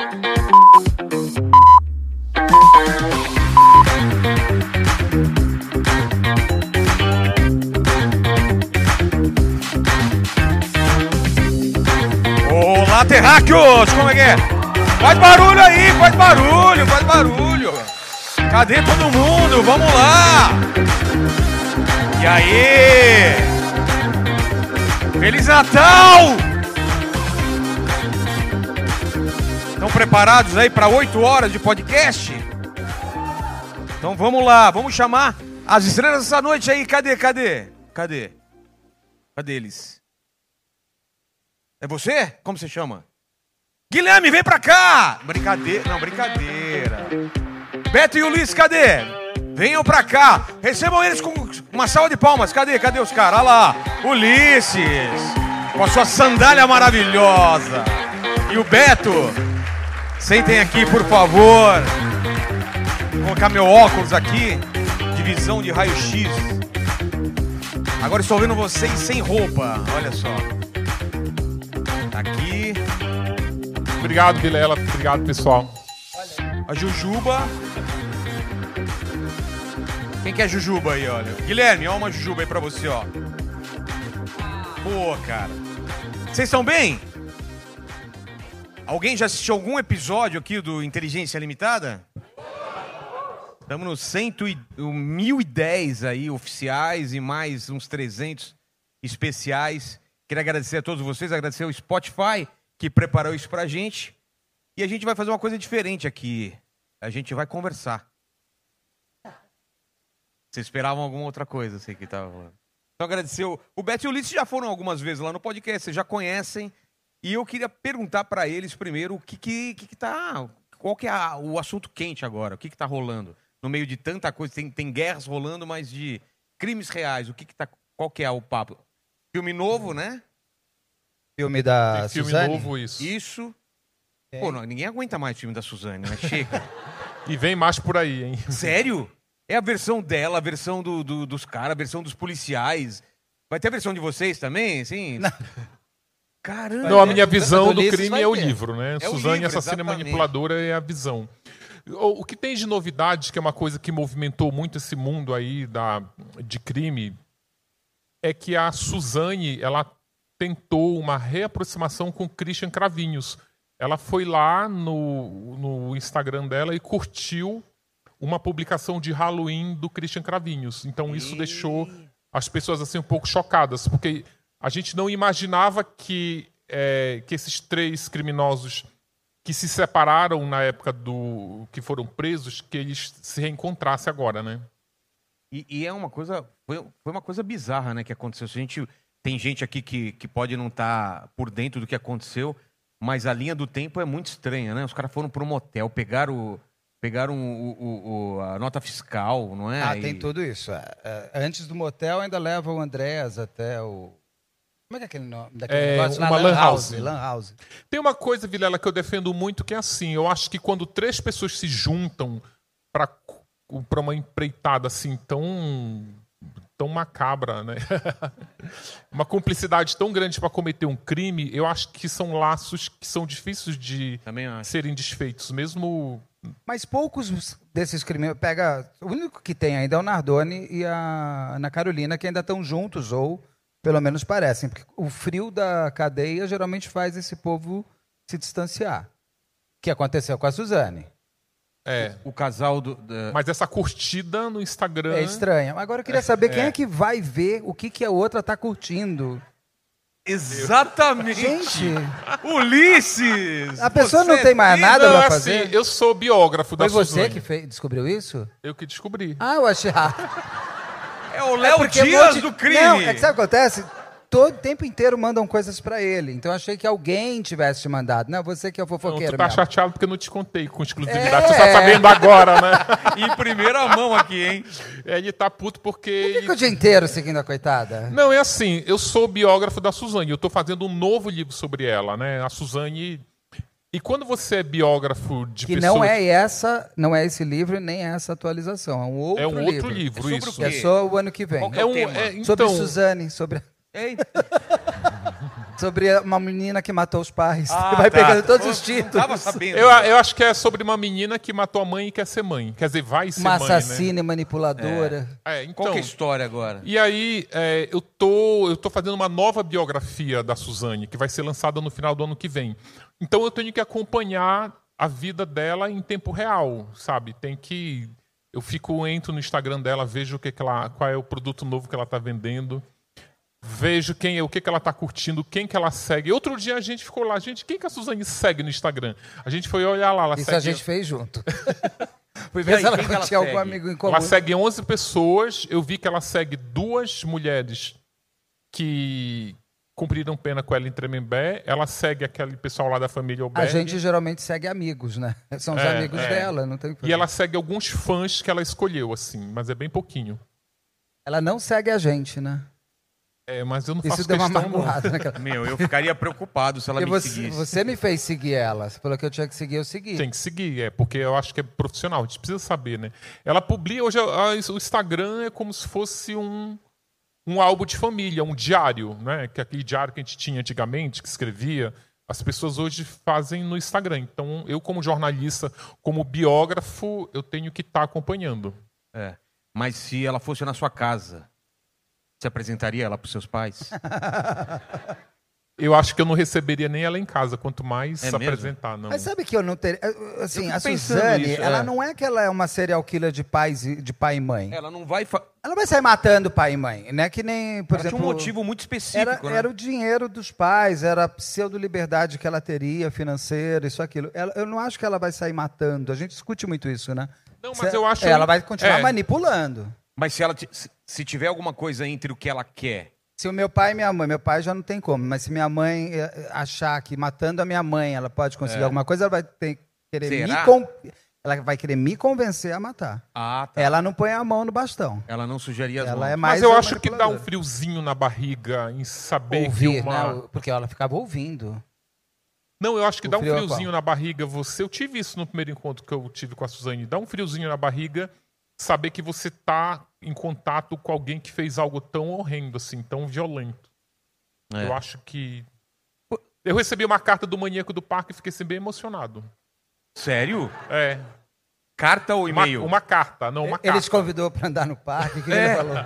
Olá, terráqueos! Como é que é? Faz barulho aí, faz barulho, faz barulho! Cadê todo mundo? Vamos lá! E aí? Feliz Natal! Estão preparados aí para 8 horas de podcast? Então vamos lá, vamos chamar as estrelas dessa noite aí. Cadê, cadê? Cadê? Cadê eles? É você? Como você chama? Guilherme, vem pra cá! Brincadeira. Não, brincadeira. Beto e Ulisses, cadê? Venham pra cá. Recebam eles com uma salva de palmas. Cadê? Cadê os caras? Olha lá. Ulisses. Com a sua sandália maravilhosa. E o Beto. Sentem aqui, por favor. Vou colocar meu óculos aqui. De visão de raio-x. Agora estou vendo vocês sem roupa. Olha só. Tá aqui. Obrigado, Vilela. Obrigado, pessoal. A Jujuba. Quem que é Jujuba aí, olha? Guilherme, olha uma Jujuba aí pra você, ó. Boa, cara. Vocês estão bem? Alguém já assistiu algum episódio aqui do Inteligência Limitada? Estamos no 100 o 1010 aí, oficiais, e mais uns 300 especiais. Queria agradecer a todos vocês, agradecer ao Spotify, que preparou isso pra gente. E a gente vai fazer uma coisa diferente aqui. A gente vai conversar. Vocês esperavam alguma outra coisa, sei que tava falando. Então agradecer. O, o Beto e o Ulisses já foram algumas vezes lá no podcast, vocês já conhecem. E eu queria perguntar para eles primeiro o que que, que, que tá. Qual que é a- o assunto quente agora? O que que tá rolando? No meio de tanta coisa, tem, tem guerras rolando, mas de crimes reais. O que que tá. Qual que é o papo? Filme novo, né? Filme da Tem filme Suzane? novo, isso. Isso. Pô, não, ninguém aguenta mais o filme da Suzane, né? Chega. E vem mais por aí, hein? Sério? É a versão dela, a versão do, do- dos caras, a versão dos policiais. Vai ter a versão de vocês também, assim? Caramba! Não, a minha visão do crime é o livro, né? É Suzane, livro, assassina exatamente. manipuladora, é a visão. O, que tem de novidade, que é uma coisa que movimentou muito esse mundo aí da, de crime, é que a Suzane, ela tentou uma reaproximação com Christian Cravinhos. Ela foi lá no, no Instagram dela e curtiu uma publicação de Halloween do Christian Cravinhos. Então isso deixou as pessoas assim um pouco chocadas, porque a gente não imaginava que, é, que esses três criminosos que se separaram na época do que foram presos, que eles se reencontrassem agora, né? E, e é uma coisa. Foi, foi uma coisa bizarra, né, que aconteceu. A gente, tem gente aqui que, que pode não estar por dentro do que aconteceu, mas a linha do tempo é muito estranha, né? Os caras foram para um motel, pegaram, o- pegaram o, o- o- a nota fiscal, não é? Ah, E- tem tudo isso. é. É, Antes do motel, ainda leva o Andréas até o. Como é que é aquele nome? Daquele É, negócio lá? uma lan house. Lan house. Tem uma coisa, Vilela, que eu defendo muito, que é assim, eu acho que quando três pessoas se juntam para para uma empreitada assim tão tão macabra, né? uma cumplicidade tão grande para cometer um crime, eu acho que são laços que são difíceis de serem desfeitos, mesmo Mas poucos desses crimes. Pega. O único que tem ainda é o Nardoni e a Ana Carolina, que ainda estão juntos, ou pelo menos parecem. Porque o frio da cadeia geralmente faz esse povo se distanciar. Que aconteceu com a Suzane. é. O casal do. da- Mas essa curtida no Instagram. É estranho. Agora eu queria saber quem é que vai ver o que, que a outra tá curtindo. Exatamente! Gente, Ulisses! a pessoa não tem mais nada Não, pra assim, fazer. eu sou biógrafo da Foi você Suzane. que fez- descobriu isso? Eu que descobri. Ah, eu achei. É o Léo porque Dias monte- do crime! Não, é que sabe o que acontece? Todo tempo inteiro mandam coisas pra ele. Então eu achei que alguém tivesse te mandado. Não, você que é o Não, fofoqueiro tu tá mesmo. chateado porque eu não te contei com exclusividade. É. Você tá sabendo agora, né? Em primeira mão aqui, hein? Ele tá puto porque. Fica ele- o dia inteiro seguindo a coitada. Não, é assim, eu sou biógrafo da Suzane, eu tô fazendo um novo livro sobre ela, né? A Suzane. E quando você é biógrafo de Que pessoas. não é essa, não é esse livro nem essa atualização. É um outro É um livro. outro livro, É sobre isso. é só o ano que vem. Qual que É é o um, tema? é, Sobre então, Suzane, sobre. Ei. Sobre uma menina que matou os pais. Ah, Vai tá. pegando todos Eu os títulos. Tava sabendo. Eu, eu acho que é sobre uma menina que matou a mãe e quer ser mãe. Quer dizer, vai ser Uma mãe, né? assassina e manipuladora. É, então, Qual que é a história agora? E aí, é, eu, tô, eu tô fazendo uma nova biografia da Suzane, que vai ser lançada no final do ano que vem. Então eu tenho que acompanhar a vida dela em tempo real, sabe? Tem que. Eu fico, entro no Instagram dela, vejo o que, que ela, qual é o produto novo que ela está vendendo. Vejo quem é, o que, que ela está curtindo, quem que ela segue. Outro dia a gente ficou lá, gente, quem que a Suzane segue no Instagram? A gente foi olhar lá, ela Isso segue, a gente fez junto. Fui E ver se ela tinha algum segue? amigo em comum. ela segue 11 pessoas. Eu vi que ela segue duas mulheres que cumpriram pena com ela em Tremembé. Ela segue aquele pessoal lá da família A Alberg. gente geralmente segue amigos, né? São os É, amigos é. dela, não tem E ela segue alguns fãs que ela escolheu, assim, mas é bem pouquinho. Ela não segue a gente, né? É, mas eu não faço Isso deu uma questão, magoada, né? Meu, eu ficaria preocupado se ela Porque me você, seguisse. você me fez seguir ela. Você falou que eu tinha que seguir, eu segui. Tem que seguir, é, porque eu acho que é profissional, a gente precisa saber, né? Ela publica, hoje a- a- o Instagram é como se fosse um, um álbum de família, um diário, né? Que é aquele diário que a gente tinha antigamente, que escrevia, as pessoas hoje fazem no Instagram. Então, eu como jornalista, como biógrafo, eu tenho que estar acompanhando. É. Mas se ela fosse na sua casa, você apresentaria ela pros seus pais? Eu acho que eu não receberia nem ela em casa, quanto mais É mesmo? apresentar, não. Mas sabe que eu não teria. eu- Assim, fico a pensando Suzane, nisso, ela é. não é que ela é uma serial killer de, pais, e- de pai e mãe. ela não vai. Fa... Ela vai sair matando pai e mãe, né? Que nem, por Ela exemplo. tinha um motivo muito específico, Era, né? era o dinheiro dos pais, era a pseudo-liberdade que ela teria, financeira, isso, aquilo. Ela- eu não acho que ela vai sair matando. A gente discute muito isso, né? Não, mas Se- eu acho- Ela vai continuar é. manipulando. Mas se ela se- tiver alguma coisa entre o que ela quer. Se o meu pai e minha mãe, meu pai já não tem como, mas se minha mãe eh, achar que matando a minha mãe ela pode conseguir alguma coisa, ela vai ter, querer me É. Será? con- ela vai querer me convencer a matar. Ah, tá. Ela não põe a mão no bastão. Ela não sugeria as Ela mãos. é Mas mais eu uma acho que dá um friozinho na barriga em saber ouvir, que uma... né? Porque ela ficava ouvindo. Não, eu acho que O dá um frio é friozinho qual? na barriga. Você, eu tive isso no primeiro encontro que eu tive com a Suzane. Dá um friozinho na barriga saber que você tá em contato com alguém que fez algo tão horrendo assim, tão violento. É. Eu acho que eu recebi uma carta do maníaco do parque e fiquei assim, bem emocionado. Sério? É, Carta ou uma, e-mail? uma carta, não uma Ele carta. te convidou para andar no parque, que É. ele falou? Não,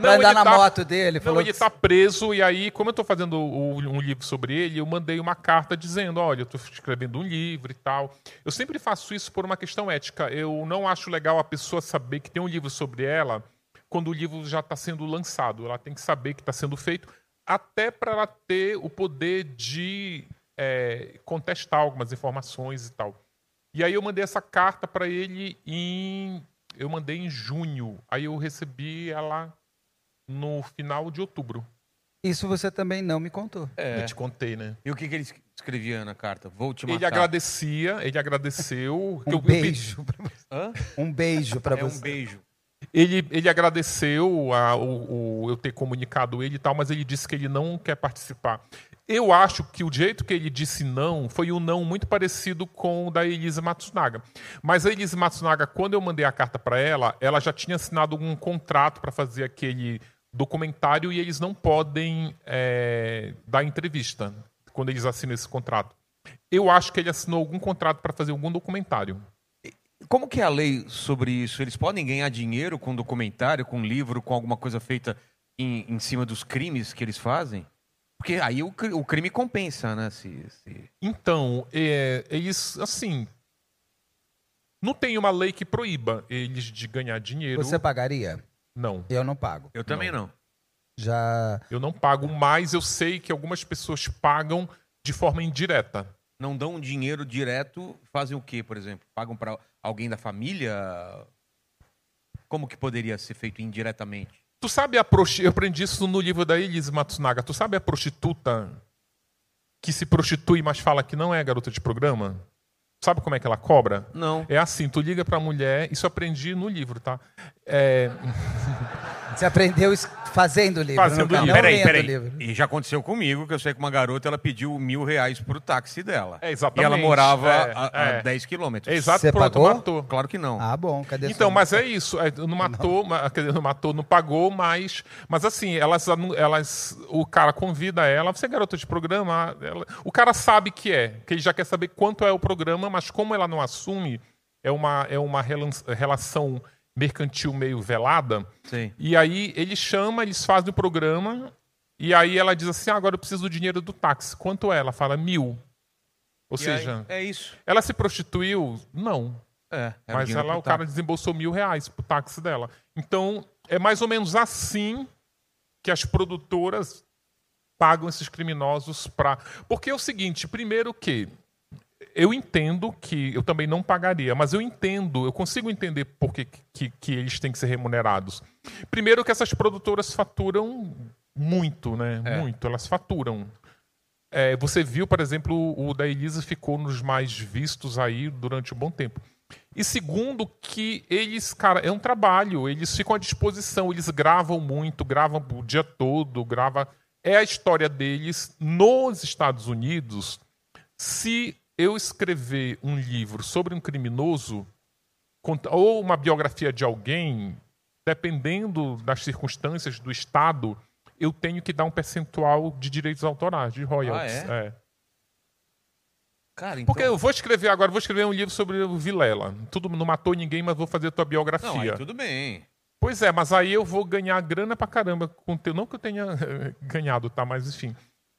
Para andar ele na tá- moto dele, Não, falou ele que- tá preso e aí, como eu tô fazendo o- um livro sobre ele, eu mandei uma carta dizendo, olha, eu tô escrevendo um livro e tal. Eu sempre faço isso por uma questão ética. Eu não acho legal a pessoa saber que tem um livro sobre ela quando o livro já está sendo lançado. Ela tem que saber que está sendo feito, até para ela ter o poder de é, contestar algumas informações e tal. E aí eu mandei essa carta para ele em. Eu mandei em junho. Aí eu recebi ela no final de outubro. Isso você também não me contou. É. Eu te contei, né? E o que, que ele escrevia na carta? Vou te matar. Ele agradecia, ele agradeceu. que Um eu- eu beijo. Hã? Um beijo para É um você. beijo. Ele, ele agradeceu a, o, o- eu ter comunicado ele e tal, mas ele disse que ele não quer participar. Eu acho que o jeito que ele disse não foi um não muito parecido com o da Elise Matsunaga. Mas a Elise Matsunaga, quando eu mandei a carta para ela, ela já tinha assinado um contrato para fazer aquele documentário e eles não podem é, dar entrevista quando eles assinam esse contrato. Eu acho que ele assinou algum contrato para fazer algum documentário. Como que é a lei sobre isso? Eles podem ganhar dinheiro com documentário, com livro, com alguma coisa feita em, em cima dos crimes que eles fazem? Porque aí o, o crime compensa, né? Se, se- Então, é, eles, assim. Não tem uma lei que proíba eles de ganhar dinheiro. Você pagaria? Não. Eu não pago. Eu também não. Já. Eu não pago, mas eu sei que algumas pessoas pagam de forma indireta. Não dão dinheiro direto, fazem o quê, por exemplo? Pagam para alguém da família? Como que poderia ser feito indiretamente? Tu sabe a prosti... Eu aprendi isso no livro da Elise Matsunaga. Tu sabe a prostituta que se prostitui, mas fala que não é garota de programa? Sabe como é que ela cobra? Não. É assim, tu liga pra mulher, isso eu aprendi no livro, tá? É... Você aprendeu fazendo o livro. Fazendo não, o livro. não Peraí, peraí. livro. E já aconteceu comigo, que eu sei que uma garota ela pediu mil reais pro táxi dela. É, E exatamente. ela morava É, a, a é. 10 quilômetros. É exato, Você pronto, pagou? matou. Claro que não. Ah, bom, cadê Então, sua- mas é isso. é, não matou, quer dizer, não matou, não pagou, mas, mas assim, elas, elas, o cara convida ela, você é garota de programa, ela- o cara sabe que é, que ele já quer saber quanto é o programa, mas como ela não assume, é uma, é uma relação mercantil meio velada. Sim. E aí ele chama, eles fazem o programa, e aí ela diz assim: ah, agora eu preciso do dinheiro do táxi. Quanto é? Ela fala mil. Ou E seja, aí, é isso. ela se prostituiu? Não. É, era Mas dinheiro ela, o cara desembolsou mil reais pro táxi dela. Então, é mais ou menos assim que as produtoras pagam esses criminosos para. Porque é o seguinte, primeiro que eu entendo que eu também não pagaria, mas eu entendo, eu consigo entender por que, que, que eles têm que ser remunerados. Primeiro que essas produtoras faturam muito, né? É. Muito, elas faturam. É, você viu, por exemplo, o da Elisa ficou nos mais vistos aí durante um bom tempo. E segundo, que eles, cara, é um trabalho, eles ficam à disposição, eles gravam muito, gravam o dia todo, grava. É a história deles nos Estados Unidos. Se eu escrever um livro sobre um criminoso, ou uma biografia de alguém, dependendo das circunstâncias do Estado, eu tenho que dar um percentual de direitos autorais, de royalties. Ah, é. Cara, então... Porque eu vou escrever agora, vou escrever um livro sobre o Vilela. Tudo não matou ninguém, mas vou fazer tua biografia. Não, aí tudo bem. Pois é, mas aí eu vou ganhar grana pra caramba com teu. Não que eu tenha eh, ganhado, tá? Mas enfim.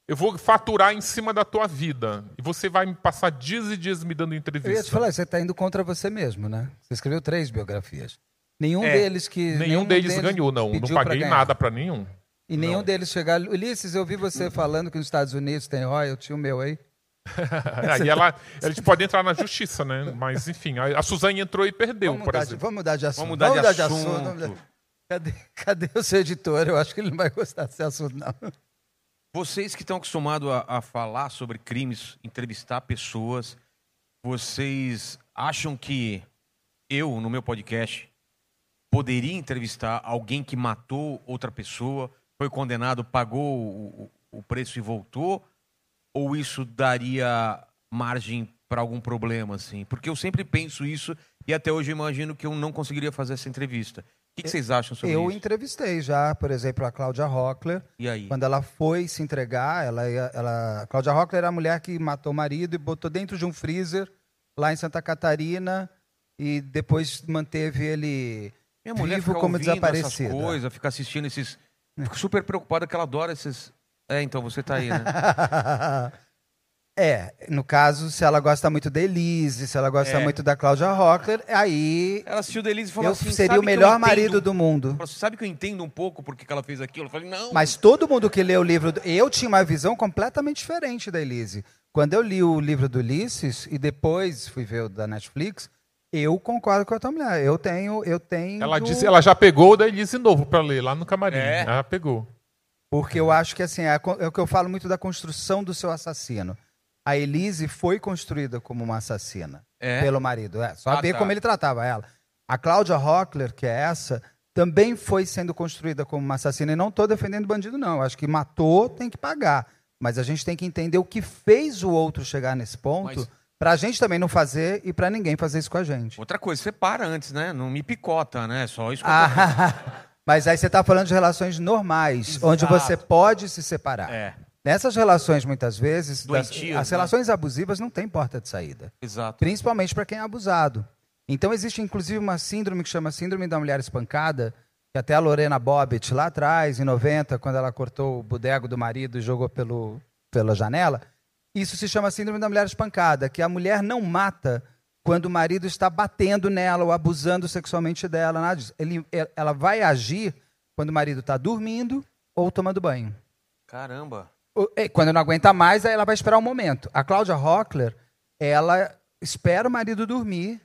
Eu vou faturar em cima da tua vida. E você vai me passar dias e dias me dando Eu entrevista. ia te falar, você está indo contra você mesmo, né? Você escreveu três biografias. Nenhum É, deles que. Nenhum deles, ganhou, não. Não pra paguei ganhar. nada pra nenhum. E nenhum Não. deles chegar. Ulisses, eu vi você falando que nos Estados Unidos tem royalty, o meu aí. aí ela, eles podem entrar na justiça, né? Mas enfim, a, a Suzane entrou e perdeu, vamos, por mudar de, exemplo. vamos mudar de assunto. Vamos mudar de assunto. vamos mudar- Cadê, cadê o seu editor? Eu acho que ele não vai gostar desse assunto, não. Vocês que estão acostumados a, a falar sobre crimes, entrevistar pessoas, vocês acham que eu, no meu podcast, poderia entrevistar alguém que matou outra pessoa, foi condenado, pagou o, o- preço e voltou? Ou isso daria margem para algum problema, assim? Porque eu sempre penso isso e até hoje imagino que eu não conseguiria fazer essa entrevista. O que, que vocês acham sobre Eu isso? entrevistei já, por exemplo, a Cláudia Rockler. E aí? Quando ela foi se entregar, ela, ela, a Cláudia Rockler era a mulher que matou o marido e botou dentro de um freezer lá em Santa Catarina e depois manteve ele Minha mulher vivo como ouvindo desaparecida. essas coisas, fica assistindo esses... Fico super preocupada que ela adora esses... É, então você tá aí, né? é, no caso, se ela gosta muito da Elise, se ela gosta É. muito da Cláudia Rockler, aí Ela assistiu Delise e falou eu assim... seria "Sabe o melhor marido do mundo. Falou assim, sabe que eu entendo um pouco porque que ela fez aquilo? Eu falei, não. Mas todo mundo que lê o livro. do- Eu tinha uma visão completamente diferente da Elise. Quando eu li o livro do Ulisses e depois fui ver o da Netflix, eu concordo com a tua mulher. Eu tenho. Eu tenho Ela disse, ela já pegou o da Elise novo pra ler lá no camarim. É? Ela pegou. Porque eu acho que assim, é, é o que eu falo muito da construção do seu assassino. A Elise foi construída como uma assassina É? pelo marido. É, só Ah, ver tá. como ele tratava ela. A Cláudia Rockler, que é essa, também foi sendo construída como uma assassina. E não estou defendendo bandido, não. Eu acho que matou, tem que pagar. Mas a gente tem que entender o que fez o outro chegar nesse ponto, Mas- para a gente também não fazer e para ninguém fazer isso com a gente. Outra coisa, você para antes, né? Não me picota, né? Só isso Ah, mas aí você está falando de relações normais, Exato. onde você pode se separar. É, Nessas relações, muitas vezes, das- as né? relações abusivas não têm porta de saída, exato. principalmente para quem é abusado. Então, existe inclusive uma síndrome que chama Síndrome da Mulher Espancada, que até a Lorena Bobbitt, lá atrás, em 90, quando ela cortou o bodego do marido e jogou pelo, pela janela, isso se chama Síndrome da Mulher Espancada, que a mulher não mata quando o marido está batendo nela ou abusando sexualmente dela. Nada disso. Ele, ela vai agir quando o marido está dormindo ou tomando banho. Caramba. É, Quando não aguenta mais, aí ela vai esperar um momento. A Cláudia Rockler, ela espera o marido dormir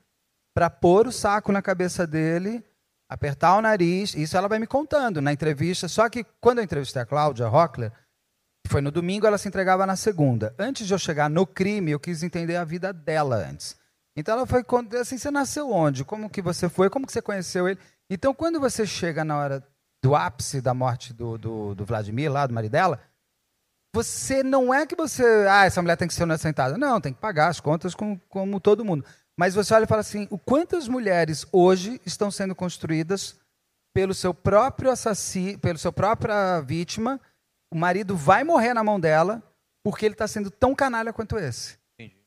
para pôr o saco na cabeça dele, apertar o nariz. Isso ela vai me contando na entrevista. Só que quando eu entrevistei a Cláudia Rockler, foi no domingo, ela se entregava na segunda. Antes de eu chegar no crime, eu quis entender a vida dela antes. Então ela foi assim, você nasceu onde? Como que você foi? Como que você conheceu ele? Então quando você chega na hora do ápice da morte do, do, do Vladimir, lá, do marido dela, você não é que você. Ah, essa mulher tem que ser inocentada. Não, tem que pagar as contas como, como todo mundo. Mas você olha e fala assim: o quantas mulheres hoje estão sendo construídas pelo seu próprio assassino, pelo seu própria vítima, o marido vai morrer na mão dela porque ele está sendo tão canalha quanto esse.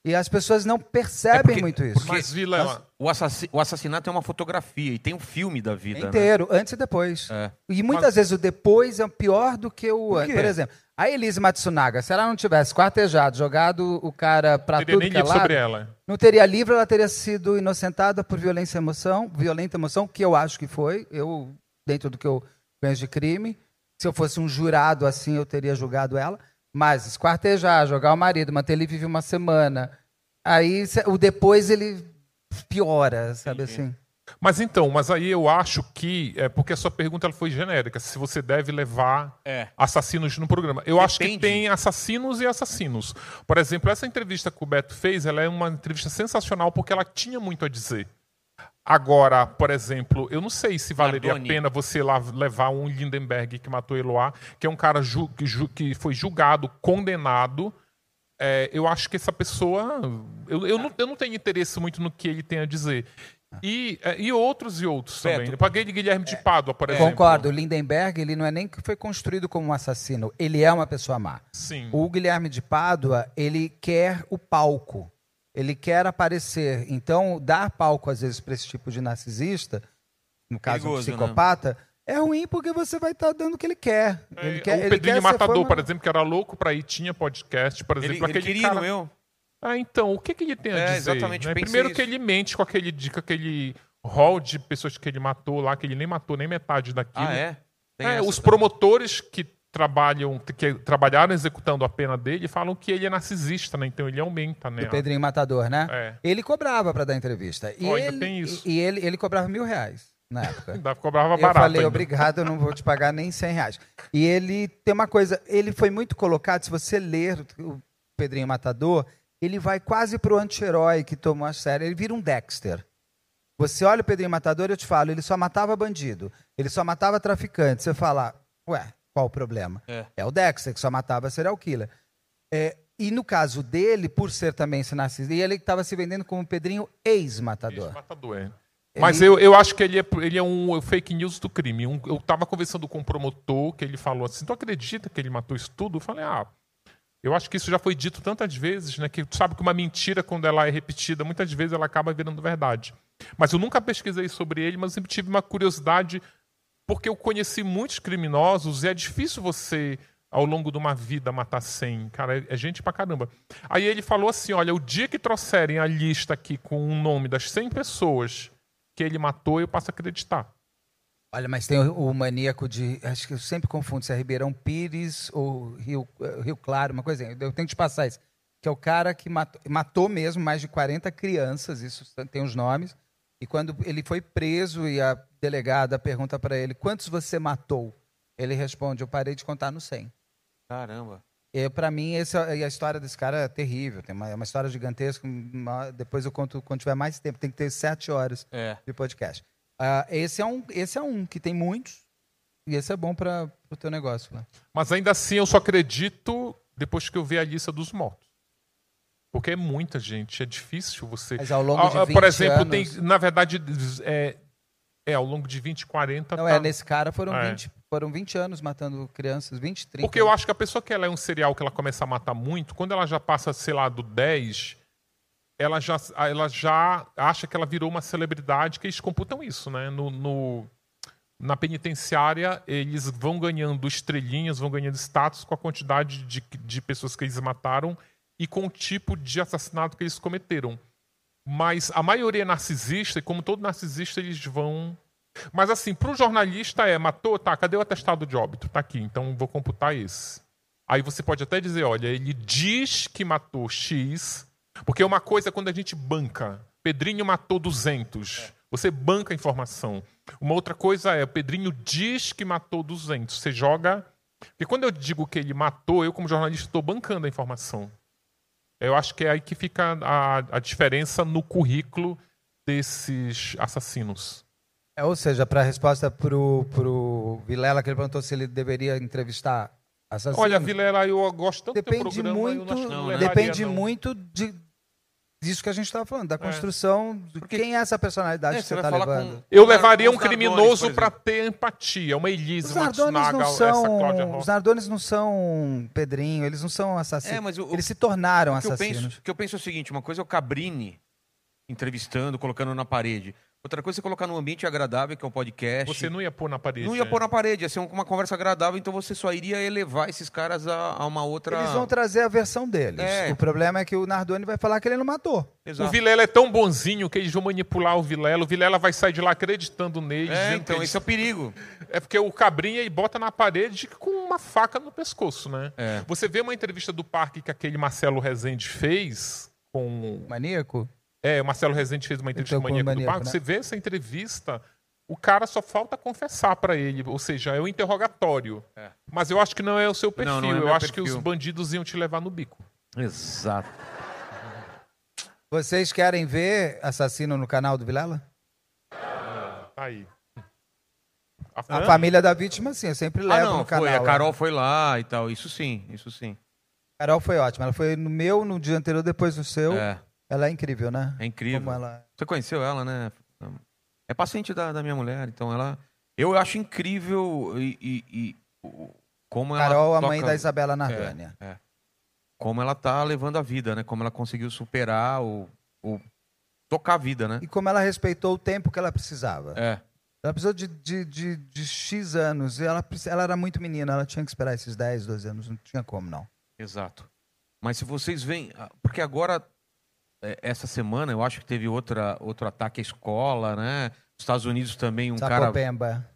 E as pessoas não percebem É porque- muito isso. Mas, Vila, O, assassi- o assassinato é uma fotografia e tem um filme da vida. né? Inteiro, antes e depois. É. E muitas vezes o depois é pior do que o Por antes. quê? Por exemplo, a Elise Matsunaga, se ela não tivesse quartejado, jogado o cara pra teria tudo nem que é lado, sobre ela. não teria livro, ela teria sido inocentada por violência e emoção, violenta emoção, que eu acho que foi, eu, dentro do que eu conheço de crime. Se eu fosse um jurado assim, eu teria julgado ela. Mas esquartejar, jogar o marido, manter ele vive uma semana. Aí o depois ele piora, sabe assim? Mas então, mas aí eu acho que. É porque a sua pergunta ela foi genérica, se você deve levar É. assassinos no programa. Eu acho que Depende. tem assassinos e assassinos. Por exemplo, essa entrevista que o Beto fez, ela é uma entrevista sensacional porque ela tinha muito a dizer. Agora, por exemplo, eu não sei se valeria Nardoni. a pena você lá levar um Lindenberg que matou Eloá, que é um cara ju- que, ju- que foi julgado, condenado. É, eu acho que essa pessoa. Eu, eu, não, eu não tenho interesse muito no que ele tem a dizer. E, é, e outros e outros Beto. também. Eu paguei de Guilherme de Pádua, por exemplo. Concordo, o Lindenberg, ele não é nem que foi construído como um assassino, ele é uma pessoa má. Sim. O Guilherme de Pádua, ele quer o palco. Ele quer aparecer. Então, dar palco, às vezes, para esse tipo de narcisista, no caso, Perigoso, um né? psicopata, é ruim porque você vai estar dando o que ele quer. Ele É, quer o ele Pedrinho quer Matador, fama- por exemplo, que era louco pra ir, tinha podcast, por exemplo, Ele, ele aquele queria cara... meu. Ah, então, o que, que ele tem a É, dizer? exatamente, né? Primeiro que isso. ele mente com aquele, com aquele rol de pessoas que ele matou lá, que ele nem matou nem metade daquilo. Ah, é? É, os também. promotores que trabalham, que trabalharam executando a pena dele, falam que ele é narcisista, né? Então ele aumenta, né? Do Pedrinho Matador, né? É. Ele cobrava para dar entrevista. E, ainda ele, tem isso. e ele, ele cobrava mil reais na época. Ainda cobrava Eu barato. falei, ainda. obrigado, eu não vou te pagar nem 100 reais. E ele tem uma coisa, ele foi muito colocado, se você ler o Pedrinho Matador, ele vai quase pro anti-herói que tomou a sério, ele vira um Dexter. Você olha o Pedrinho Matador, eu te falo, ele só matava bandido, ele só matava traficante. Você fala, ué, qual o problema? É. o Dexter, que só matava serial killer. É, e no caso dele, por ser também esse narcisista, e ele estava se vendendo como Pedrinho ex-matador. Matador, é. Mas eu, eu acho que ele é, ele é um fake news do crime. Um- eu tava conversando com um promotor que ele falou assim: Tu acredita que ele matou isso tudo? Eu falei: Ah, eu acho que isso já foi dito tantas vezes, né? Que tu sabe que uma mentira, quando ela é repetida, muitas vezes ela acaba virando verdade. Mas eu nunca pesquisei sobre ele, mas eu sempre tive uma curiosidade, porque eu conheci muitos criminosos e é difícil você, ao longo de uma vida, matar 100. Cara, é, é gente pra caramba. Aí ele falou assim: olha, o dia que trouxerem a lista aqui com o nome das 100 pessoas que ele matou, eu passo a acreditar. Olha, mas tem o, o maníaco de. Acho que eu sempre confundo se é Ribeirão Pires ou Rio, eh, Rio Claro, uma coisa assim. Eu tenho que te passar isso. Que é o cara que matou, matou mesmo mais de 40 crianças, isso tem os nomes. E quando ele foi preso e a delegada pergunta para ele: quantos você matou? Ele responde: eu parei de contar no 100. Caramba. Para mim, essa, e a história desse cara é terrível. Tem uma, é uma história gigantesca. uma- depois eu conto quando tiver mais tempo. Tem que ter sete horas É. de podcast. Ah, esse, é um, esse é um que tem muitos. E esse é bom para o teu negócio. Né? Mas ainda assim, eu só acredito depois que eu ver a lista dos mortos. Porque é muita gente, é difícil você. Mas ao longo de Ah, 20 Por exemplo, anos... tem, na verdade, é, é ao longo de 20, 40. Não, tá- é, nesse cara foram, É. 20, foram 20 anos matando crianças. 20, 30. Porque eu acho que a pessoa que ela é um serial que ela começa a matar muito, quando ela já passa, sei lá, do 10, ela já, ela já acha que ela virou uma celebridade, que eles computam isso, né? No, no- na penitenciária, eles vão ganhando estrelinhas, vão ganhando status com a quantidade de, de pessoas que eles mataram e com o tipo de assassinato que eles cometeram. Mas a maioria é narcisista, e como todo narcisista, eles vão mas assim, para o jornalista é, matou, tá, cadê o atestado de óbito? Tá aqui, então vou computar esse. Aí você pode até dizer, olha, ele diz que matou X, porque uma coisa é quando a gente banca. Pedrinho matou 200. Você banca a informação. Uma outra coisa é, o Pedrinho diz que matou 200. Você joga... Porque quando eu digo que ele matou, eu como jornalista estou bancando a informação. Eu acho que é aí que fica a, a diferença no currículo desses assassinos. É, ou seja, para a resposta pro, pro Vilela, que ele perguntou se ele deveria entrevistar assassinos. Olha, Vilela, eu gosto tanto do depende programa, eu muito, não não, né? depende não. muito de, disso que a gente estava falando, da construção, de quem é essa personalidade É, que você está levando. com- Eu levaria um criminoso para ter empatia. Uma Elise, Os uma Nardones Tsunaga, não essa Cláudia são, os. Nardones não são Pedrinho, eles não são assassinos. É, mas o- eles se tornaram O que eu, assassinos. penso, o que eu penso é o seguinte: uma coisa é o Cabrini entrevistando, colocando na parede. Outra coisa é você colocar num ambiente agradável, que é um podcast. Você não ia pôr na parede. Não ia né? pôr na parede, ia ser um- uma conversa agradável, então você só iria elevar esses caras a, a uma outra. Eles vão trazer a versão deles. É. O problema é que o Nardoni vai falar que ele não matou. O Exato. Vilela é tão bonzinho que eles vão manipular o Vilela. O Vilela vai sair de lá acreditando nele. É, então eles- esse é o perigo. É porque o cabrinha e bota na parede com uma faca no pescoço, né? É. Você vê uma entrevista do parque que aquele Marcelo Rezende fez com. Maníaco? É, o Marcelo Rezende fez uma entrevista com o com o Maníaco do Parque. né? Você vê essa entrevista, o cara só falta confessar pra ele. Ou seja, é um interrogatório. É. Mas eu acho que não é o seu perfil. Não, não é eu acho que perfil. os bandidos iam te levar no bico. Exato. Vocês querem ver Assassino no canal do Vilela? Tá aí. A família da vítima, sim, eu sempre Ah, levo não, no canal. foi. A é. Carol foi lá e tal. Isso sim, isso sim. Carol foi ótima. Ela foi no meu, no dia anterior, depois no seu. É, Ela é incrível, né? é incrível. Ela... Você conheceu ela, né? É paciente da, da minha mulher, então ela. Eu acho incrível e, e- e como ela. Carol, a mãe toca- da Isabela Nardânia. É, é. Como ela tá levando a vida, né? Como ela conseguiu superar o. o tocar a vida, né? E como ela respeitou o tempo que ela precisava. É. Ela precisou de, de, de, de X anos. E ela, ela era muito menina, ela tinha que esperar esses 10, 12 anos. Não tinha como, não. Exato. Mas se vocês veem. ah, Porque agora, é, essa semana, eu acho que teve outra, outro ataque à escola, né? Nos Estados Unidos também, um cara. Sapopemba.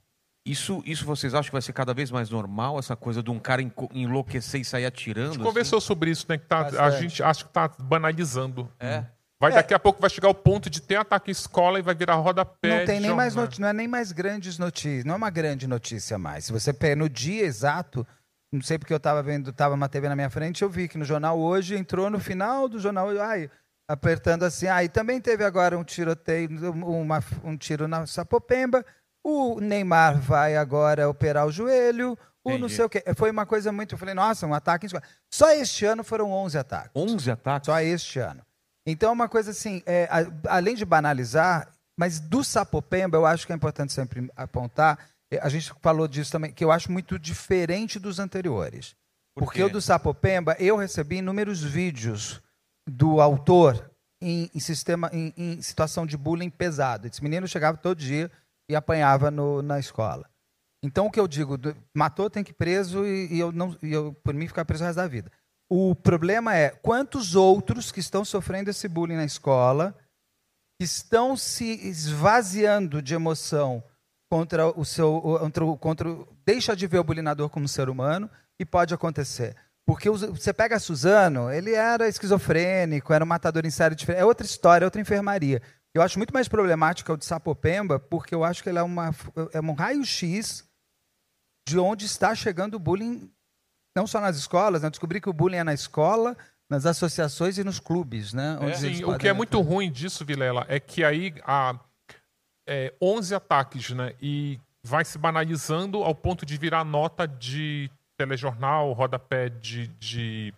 Isso, isso vocês acham que vai ser cada vez mais normal, essa coisa de um cara enlouquecer e sair atirando? A gente assim? conversou sobre isso, né? Que tá, a Bastante. gente acha que tá banalizando. É. Vai É. daqui a pouco vai chegar o ponto de ter ataque em escola e vai virar rodapé. Não tem nem mais jornal. não é nem mais grandes notícias, não é uma grande notícia mais. Se você pega no dia exato, não sei porque eu estava vendo, estava uma TV na minha frente, eu vi que no jornal hoje entrou no final do jornal, ai, apertando assim, ah, e também teve agora um tiroteio, uma- um tiro na Sapopemba, o Neymar vai agora operar o joelho, o não Entendi. sei o quê. Foi uma coisa muito, eu falei, nossa, um ataque. Só este ano foram 11 ataques. 11 ataques? Só este ano. Então, é uma coisa assim, é, a- além de banalizar, mas do Sapopemba, eu acho que é importante sempre apontar, é, a gente falou disso também, que eu acho muito diferente dos anteriores. Por Porque o do Sapopemba, eu recebi inúmeros vídeos do autor em, em sistema, em, em situação de bullying pesado. Esse menino chegava todo dia e apanhava no- na escola. Então, o que eu digo, do- matou, tem que ir preso e, e eu não, e eu, por mim, ficar preso o resto da vida. O problema é quantos outros que estão sofrendo esse bullying na escola, estão se esvaziando de emoção contra o seu. Contra, contra, deixa de ver o bulinador como ser humano e pode acontecer. Porque você pega Suzano, ele era esquizofrênico, era um matador em série diferente. É outra história, é outra enfermaria. Eu acho muito mais problemático é o de Sapopemba, porque eu acho que ele é, uma, é um raio-x de onde está chegando o bullying, não só nas escolas, né? Descobri que o bullying é na escola, nas associações e nos clubes, né? Eles Sim, o que é entrar. muito ruim disso, Vilela, é que aí há é, 11 ataques, né? E vai se banalizando ao ponto de virar nota de telejornal, rodapé de, de,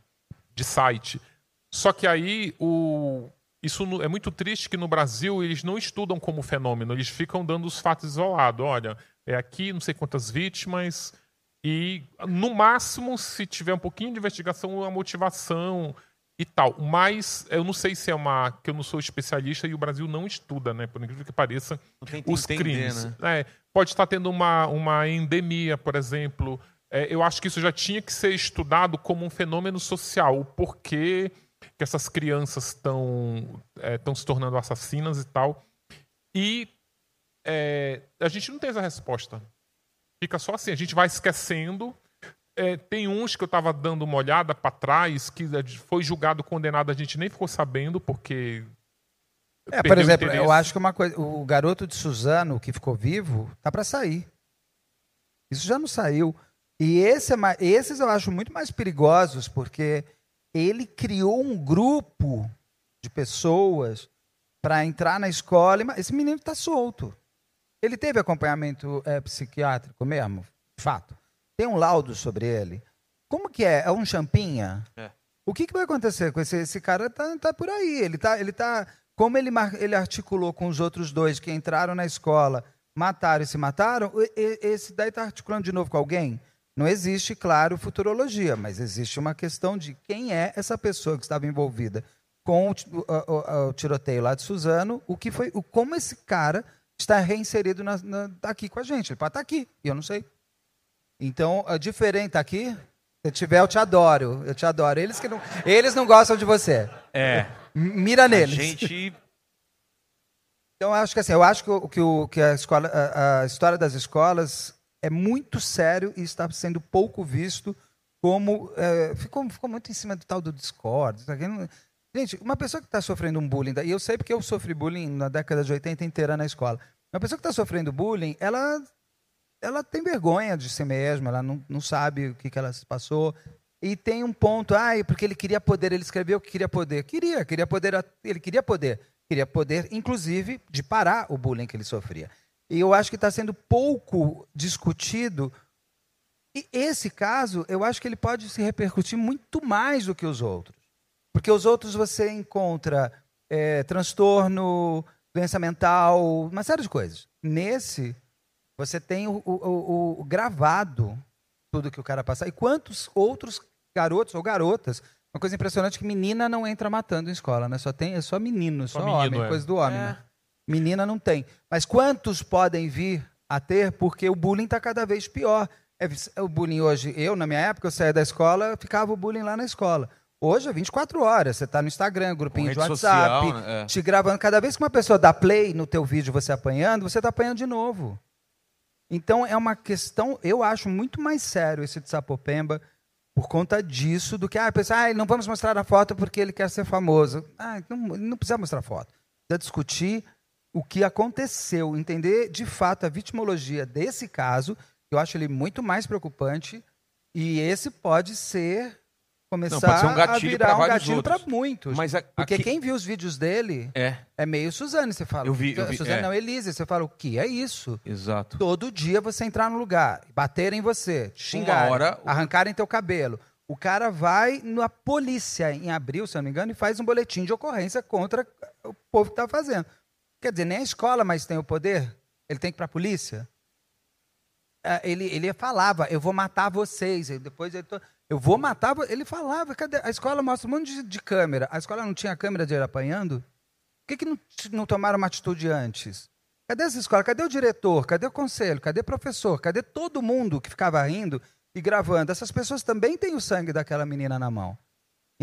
de site. Só que aí o, isso é muito triste que no Brasil eles não estudam como fenômeno, eles ficam dando os fatos isolados. Olha, é aqui não sei quantas vítimas, e no máximo, se tiver um pouquinho de investigação, a motivação e tal. Mas eu não sei se é uma. que eu não sou especialista e o Brasil não estuda, né? Por incrível que pareça, os entender, crimes. né? É, pode estar tendo uma, uma endemia, por exemplo. É, eu acho que isso já tinha que ser estudado como um fenômeno social. O porquê que essas crianças estão estão se tornando assassinas e tal. E é, a gente não tem essa resposta. Fica só assim, a gente vai esquecendo. É, tem uns que eu estava dando uma olhada para trás que foi julgado, condenado, a gente nem ficou sabendo, porque. É, por exemplo, eu acho que uma coisa, o garoto de Suzano que ficou vivo tá para sair. Isso já não saiu. E esse é ma- esses eu acho muito mais perigosos porque ele criou um grupo de pessoas para entrar na escola. e Esse menino está solto. Ele teve acompanhamento é, psiquiátrico mesmo? Fato. Tem um laudo sobre ele. Como que é? É um champinha? É. O que, que vai acontecer com esse, esse cara? Tá, tá por aí. Ele tá, ele tá. Como ele, ele articulou com os outros dois que entraram na escola, mataram e se mataram, esse daí está articulando de novo com alguém? Não existe, claro, futurologia, mas existe uma questão de quem é essa pessoa que estava envolvida com o, o- o- tiroteio lá de Suzano, o que foi, o, como esse cara está reinserido na, na- tá aqui com a gente. Ele pode estar aqui, e eu não sei. Então, é diferente tá aqui. Se tiver, eu te adoro. Eu te adoro. Eles que não, eles não gostam de você. É. Mira A neles. gente. Então, eu acho que assim, eu acho que, que, que a, escola, a, a história das escolas é muito sério e está sendo pouco visto como é, ficou, ficou muito em cima do tal do Discord. Gente, uma pessoa que está sofrendo um bullying, e eu sei porque eu sofri bullying na década de 80 inteira na escola. Uma pessoa que está sofrendo bullying, ela, ela tem vergonha de si mesma, ela não, não sabe o que, que ela se passou. E tem um ponto, ai, porque ele queria poder, ele escreveu que queria poder. Queria, queria poder, ele queria poder. Queria poder, inclusive, de parar o bullying que ele sofria. E eu acho que está sendo pouco discutido. E esse caso, eu acho que ele pode se repercutir muito mais do que os outros. Porque os outros você encontra é, transtorno, doença mental, uma série de coisas. Nesse, você tem o, o- o- o gravado tudo que o cara passa. E quantos outros garotos ou garotas? Uma coisa impressionante é que menina não entra matando em escola, né? Só tem é só menino, só, Só menino, homem, é. coisa do homem. É. né? Menina não tem. Mas quantos podem vir a ter porque o bullying está cada vez pior? É, o bullying hoje, eu na minha época, eu saía da escola, ficava o bullying lá na escola. Hoje é 24 horas, você está no Instagram, grupinho de WhatsApp, social, né? É. te gravando. Cada vez que uma pessoa dá play no teu vídeo você apanhando, você está apanhando de novo. Então é uma questão, eu acho muito mais sério esse de Sapopemba por conta disso do que ah, pensar, ah, não vamos mostrar a foto porque ele quer ser famoso. Ah, não, não precisa mostrar foto. Precisa discutir o que aconteceu, entender de fato a vitimologia desse caso. Eu acho ele muito mais preocupante e esse pode ser começar pode ser um a virar um gatilho para muitos. Mas a- porque aqui- quem viu os vídeos dele É, é meio Suzane, você fala. Eu vi, eu vi, Suzane é. não, Elise, você fala, o que é isso? exato. Todo dia você entrar no lugar, baterem em você, te xingarem, hora- arrancarem teu cabelo. O cara vai na polícia em abril, se eu não me engano, e faz um boletim de ocorrência contra o povo que está fazendo. Quer dizer, nem a escola mais tem o poder, ele tem que ir para a polícia. Ah, Ele, ele falava, eu vou matar vocês. Depois ele, eu vou matar. vo-" Ele falava, cadê? A escola mostra um monte de, de câmera. A escola não tinha câmera de ele apanhando? Por que, que não, não tomaram uma atitude antes? Cadê essa escola? Cadê o diretor? Cadê o conselho? Cadê o professor? Cadê todo mundo que ficava rindo e gravando? Essas pessoas também têm o sangue daquela menina na mão.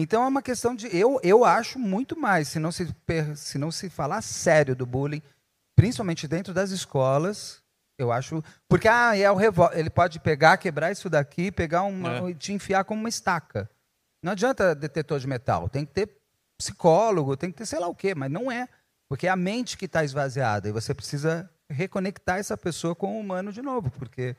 Então é uma questão de. Eu, eu acho muito mais, se não se, se não se falar sério do bullying, principalmente dentro das escolas, eu acho. Porque ah, é o revólver. Ele pode pegar, quebrar isso daqui, pegar uma, É. e te enfiar como uma estaca. Não adianta detetor de metal. Tem que ter psicólogo, tem que ter sei lá o quê, mas não é. Porque é a mente que está esvaziada e você precisa reconectar essa pessoa com o humano de novo, porque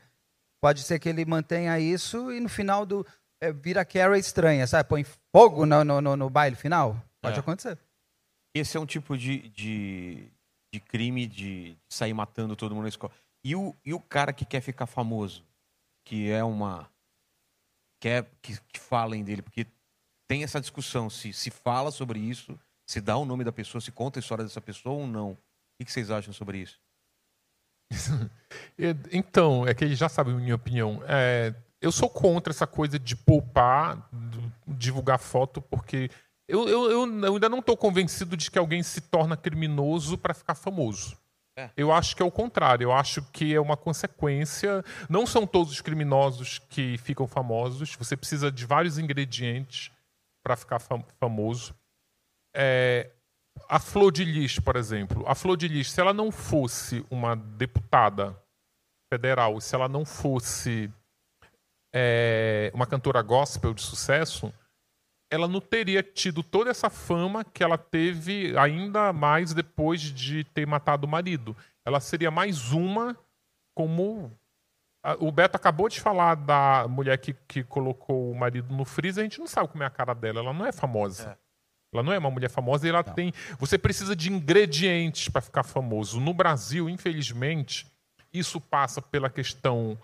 pode ser que ele mantenha isso e no final do. é, vira Carrie estranha, sabe? Põe fogo no, no, no- no baile final. Pode É. acontecer. Esse é um tipo de, de, de crime de sair matando todo mundo na escola. E o, e o cara que quer ficar famoso, que é uma. Quer que, que falem dele, porque tem essa discussão se se fala sobre isso, se dá o nome da pessoa, se conta a história dessa pessoa ou não. O que vocês acham sobre isso? Então, é que ele já sabe a minha opinião. É, eu sou contra essa coisa de poupar, divulgar foto, porque eu, eu, eu- eu ainda não estou convencido de que alguém se torna criminoso para ficar famoso. É. Eu acho que é o contrário. Eu acho que é uma consequência. Não são todos os criminosos que ficam famosos. Você precisa de vários ingredientes para ficar fam- famoso. É, a Flor de Lis, por exemplo. A Flor de Lis, se ela não fosse uma deputada federal, se ela não fosse é, uma cantora gospel de sucesso, ela não teria tido toda essa fama que ela teve ainda mais depois de ter matado o marido. Ela seria mais uma como o Beto acabou de falar da mulher que, que colocou o marido no freezer, a gente não sabe como é a cara dela, ela não é famosa. Ela não é uma mulher famosa e ela não. tem. Você precisa de ingredientes para ficar famoso. No Brasil, infelizmente, isso passa pela questão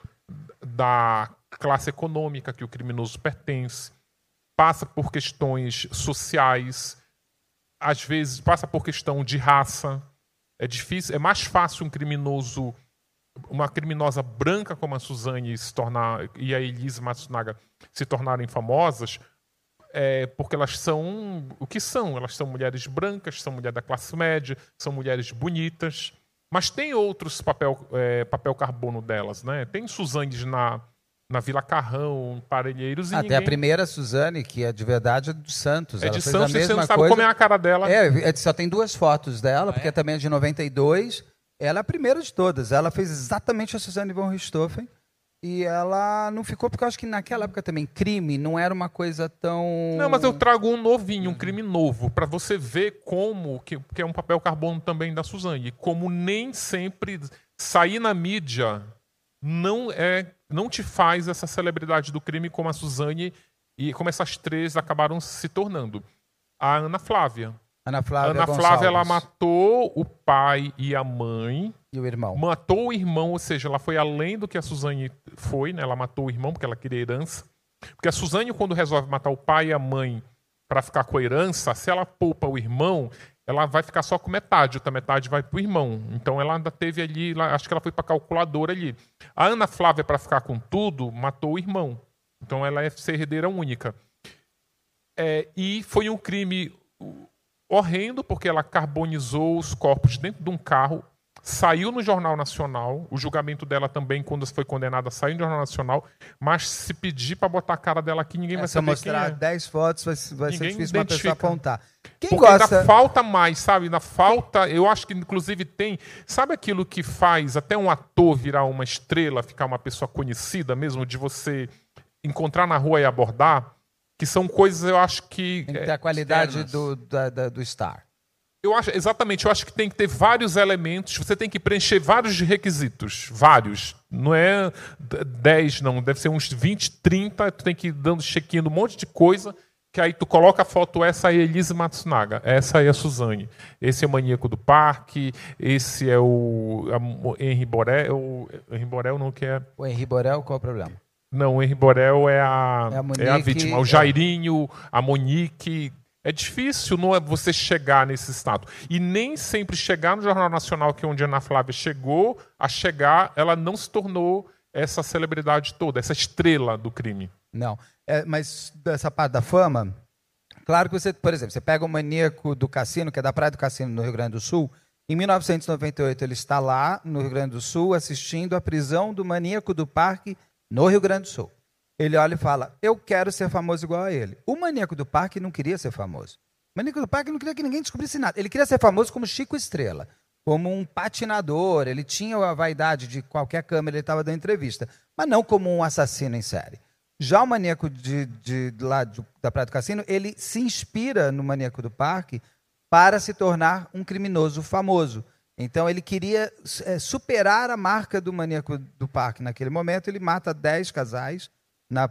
da classe econômica que o criminoso pertence, passa por questões sociais, às vezes passa por questão de raça. É difícil, é mais fácil um criminoso, uma criminosa branca como a Suzane se tornar e a Elise Matsunaga se tornarem famosas é, porque elas são o que são. Elas são mulheres brancas, são mulheres da classe média, são mulheres bonitas. Mas tem outros papel, é, papel carbono delas, né? Tem Suzanes na, na Vila Carrão, Parelheiros e Até ninguém... a primeira Suzane, que é de verdade, é do Santos. É Ela de fez Santos e você não sabe coisa. como é a cara dela. É, é, só tem duas fotos dela, Ah, porque é? também é de 92. Ela é a primeira de todas. Ela fez exatamente a Suzane von Richthofen. E ela não ficou, porque eu acho que naquela época também, crime não era uma coisa tão. Não, mas eu trago um novinho, um crime novo, para você ver como, que, que é um papel carbono também da Suzane, como nem sempre sair na mídia não é não te faz essa celebridade do crime como a Suzane e como essas três acabaram se tornando. A Ana Flávia. Ana A Flávia. Ana Gonçalves Flávia ela matou o pai e a mãe, E o irmão. matou o irmão, ou seja, ela foi além do que a Suzane foi, né? Ela matou o irmão porque ela queria herança. Porque a Suzane, quando resolve matar o pai e a mãe para ficar com a herança, se ela poupa o irmão, ela vai ficar só com metade, outra metade vai pro irmão. Então ela ainda teve ali, acho que ela foi para calculadora ali. A Ana Flávia, para ficar com tudo, matou o irmão. Então ela é ser herdeira única. É, e foi um crime horrendo, porque ela carbonizou os corpos dentro de um carro, saiu no Jornal Nacional, o julgamento dela também, quando foi condenada, saiu no Jornal Nacional, mas se pedir para botar a cara dela aqui, ninguém vai É, se eu saber mostrar quem é. 10 fotos, vai, vai ser difícil uma pessoa apontar. Quem Porque gosta. ainda falta mais, sabe? Ainda falta. Eu acho que, inclusive, tem. Sabe aquilo que faz até um ator virar uma estrela, ficar uma pessoa conhecida mesmo, de você encontrar na rua e abordar? Que são coisas, eu acho que. Tem que é, ter a qualidade externas. do, da- da- do Star. Eu acho, exatamente, eu acho que tem que ter vários elementos, você tem que preencher vários requisitos, vários. Não é d- 10, não, deve ser uns 20, 30, tu tem que ir dando check-in um monte de coisa, que aí tu coloca a foto, essa aí é Elise Matsunaga, essa é a Suzane, esse é o Maníaco do Parque, esse é o a Henri Borel, o Henri Borel não que é... O Henri Borel, qual é o problema? Não, o Henri Borel é a, É a é a, Monique, vítima. O é. Jairinho, a Monique. É difícil não é você chegar nesse estado. E nem sempre chegar no Jornal Nacional, que é onde a Ana Flávia chegou, a chegar, ela não se tornou essa celebridade toda, essa estrela do crime. Não. É, mas dessa parte da fama, claro que você, por exemplo, você pega o maníaco do cassino, que é da Praia do Cassino, no Rio Grande do Sul. Em 1998, ele está lá, no Rio Grande do Sul, assistindo a prisão do maníaco do parque no Rio Grande do Sul. Ele olha e fala: Eu quero ser famoso igual a ele. O maníaco do parque não queria ser famoso. O maníaco do parque não queria que ninguém descobrisse nada. Ele queria ser famoso como Chico Estrela, como um patinador. Ele tinha a vaidade de qualquer câmera, ele estava dando entrevista, mas não como um assassino em série. Já o maníaco de, de- de lá do- da Praia do Cassino, ele se inspira no maníaco do parque para se tornar um criminoso famoso. Então ele queria eh, superar a marca do maníaco do parque naquele momento. Ele mata 10 casais na,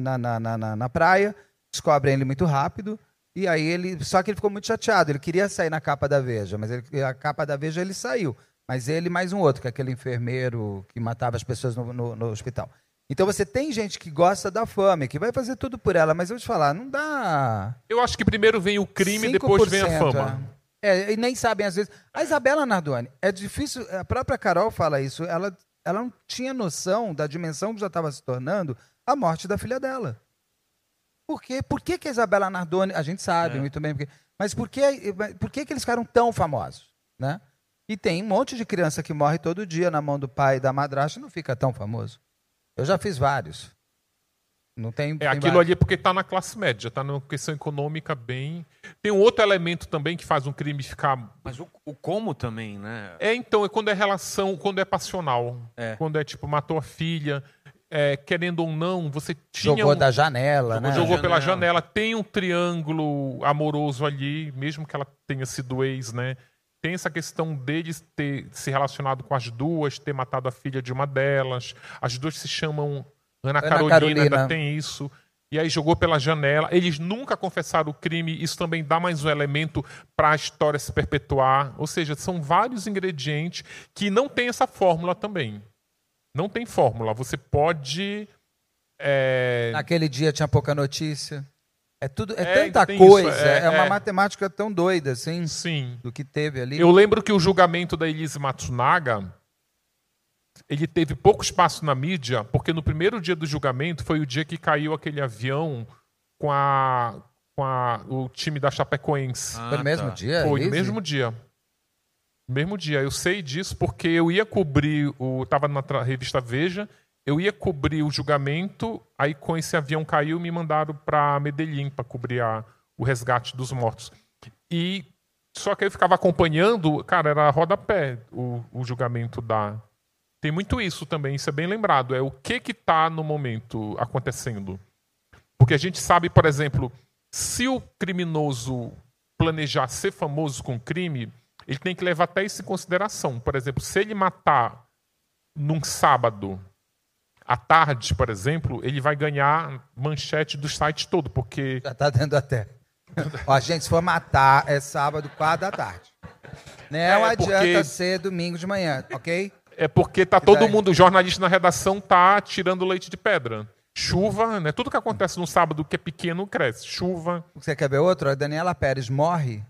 na, na, na, na- praia, descobrem ele muito rápido. E aí ele. Só que ele ficou muito chateado. Ele queria sair na capa da Veja, mas ele- a capa da Veja ele saiu. Mas ele mais um outro, que é aquele enfermeiro que matava as pessoas no, no- no hospital. Então você tem gente que gosta da fama, que vai fazer tudo por ela, mas eu vou te falar, não dá. Eu acho que primeiro vem o crime, depois vem a 5%, fama. É. É, e nem sabem às vezes. A Isabela Nardoni, é difícil, a própria Carol fala isso, ela, ela não tinha noção da dimensão que já estava se tornando a morte da filha dela. Por quê? Por que, que a Isabela Nardoni, a gente sabe É. muito bem, porque, mas por, que, por que, que eles ficaram tão famosos? Né? E tem um monte de criança que morre todo dia na mão do pai e da madrasta e não fica tão famoso. Eu já fiz vários. Não tem. É tem aquilo vários. ali é porque está na classe média, está numa questão econômica bem. Tem um outro elemento também que faz um crime ficar Mas o, o como também, né? É, então, é quando é relação, quando é passional. É. Quando é tipo, matou a filha, é, querendo ou não, você tinha. Jogou um- da janela, jogou, né? jogou pela Janela. janela. Tem um triângulo amoroso ali, mesmo que ela tenha sido ex, né? Tem essa questão deles ter se relacionado com as duas, ter matado a filha de uma delas. As duas se chamam Ana, Ana Carolina, Carolina. ainda tem isso. e aí jogou pela janela. Eles nunca confessaram o crime, isso também dá mais um elemento para a história se perpetuar. Ou seja, são vários ingredientes que não tem essa fórmula também. Não tem fórmula. Você pode. É... Naquele dia tinha pouca notícia. É tudo, é, é tanta coisa, é, é, uma é. matemática tão doida, assim, Sim. do que teve ali. Eu lembro que o julgamento da Elise Matsunaga, ele teve pouco espaço na mídia, porque no primeiro dia do julgamento foi o dia que caiu aquele avião com a com a, o time da Chapecoense. Ah, foi no mesmo tá. dia? Foi no mesmo dia. Mesmo dia. Eu sei disso porque eu ia cobrir o. Estava na revista Veja eu ia cobrir o julgamento, aí com esse avião caiu, me mandaram para Medellín para cobrir a, o resgate dos mortos. E só que eu ficava acompanhando, cara, era rodapé o, o julgamento da. Tem muito isso também, isso é bem lembrado. É o que que está no momento acontecendo. Porque a gente sabe, por exemplo, se o criminoso planejar ser famoso com crime, ele tem que levar até isso em consideração. Por exemplo, se ele matar num sábado à tarde, por exemplo, ele vai ganhar manchete do site todo, porque. Já está dando até. Ó, gente, se for matar, é sábado, quatro da tarde. Não é, adianta porque... ser domingo de manhã, ok? É porque tá todo mundo, jornalista na redação, tá tirando leite de pedra. Chuva, né? Tudo que acontece no sábado que é pequeno cresce. Chuva. Você quer ver outro? A Daniela Pérez morre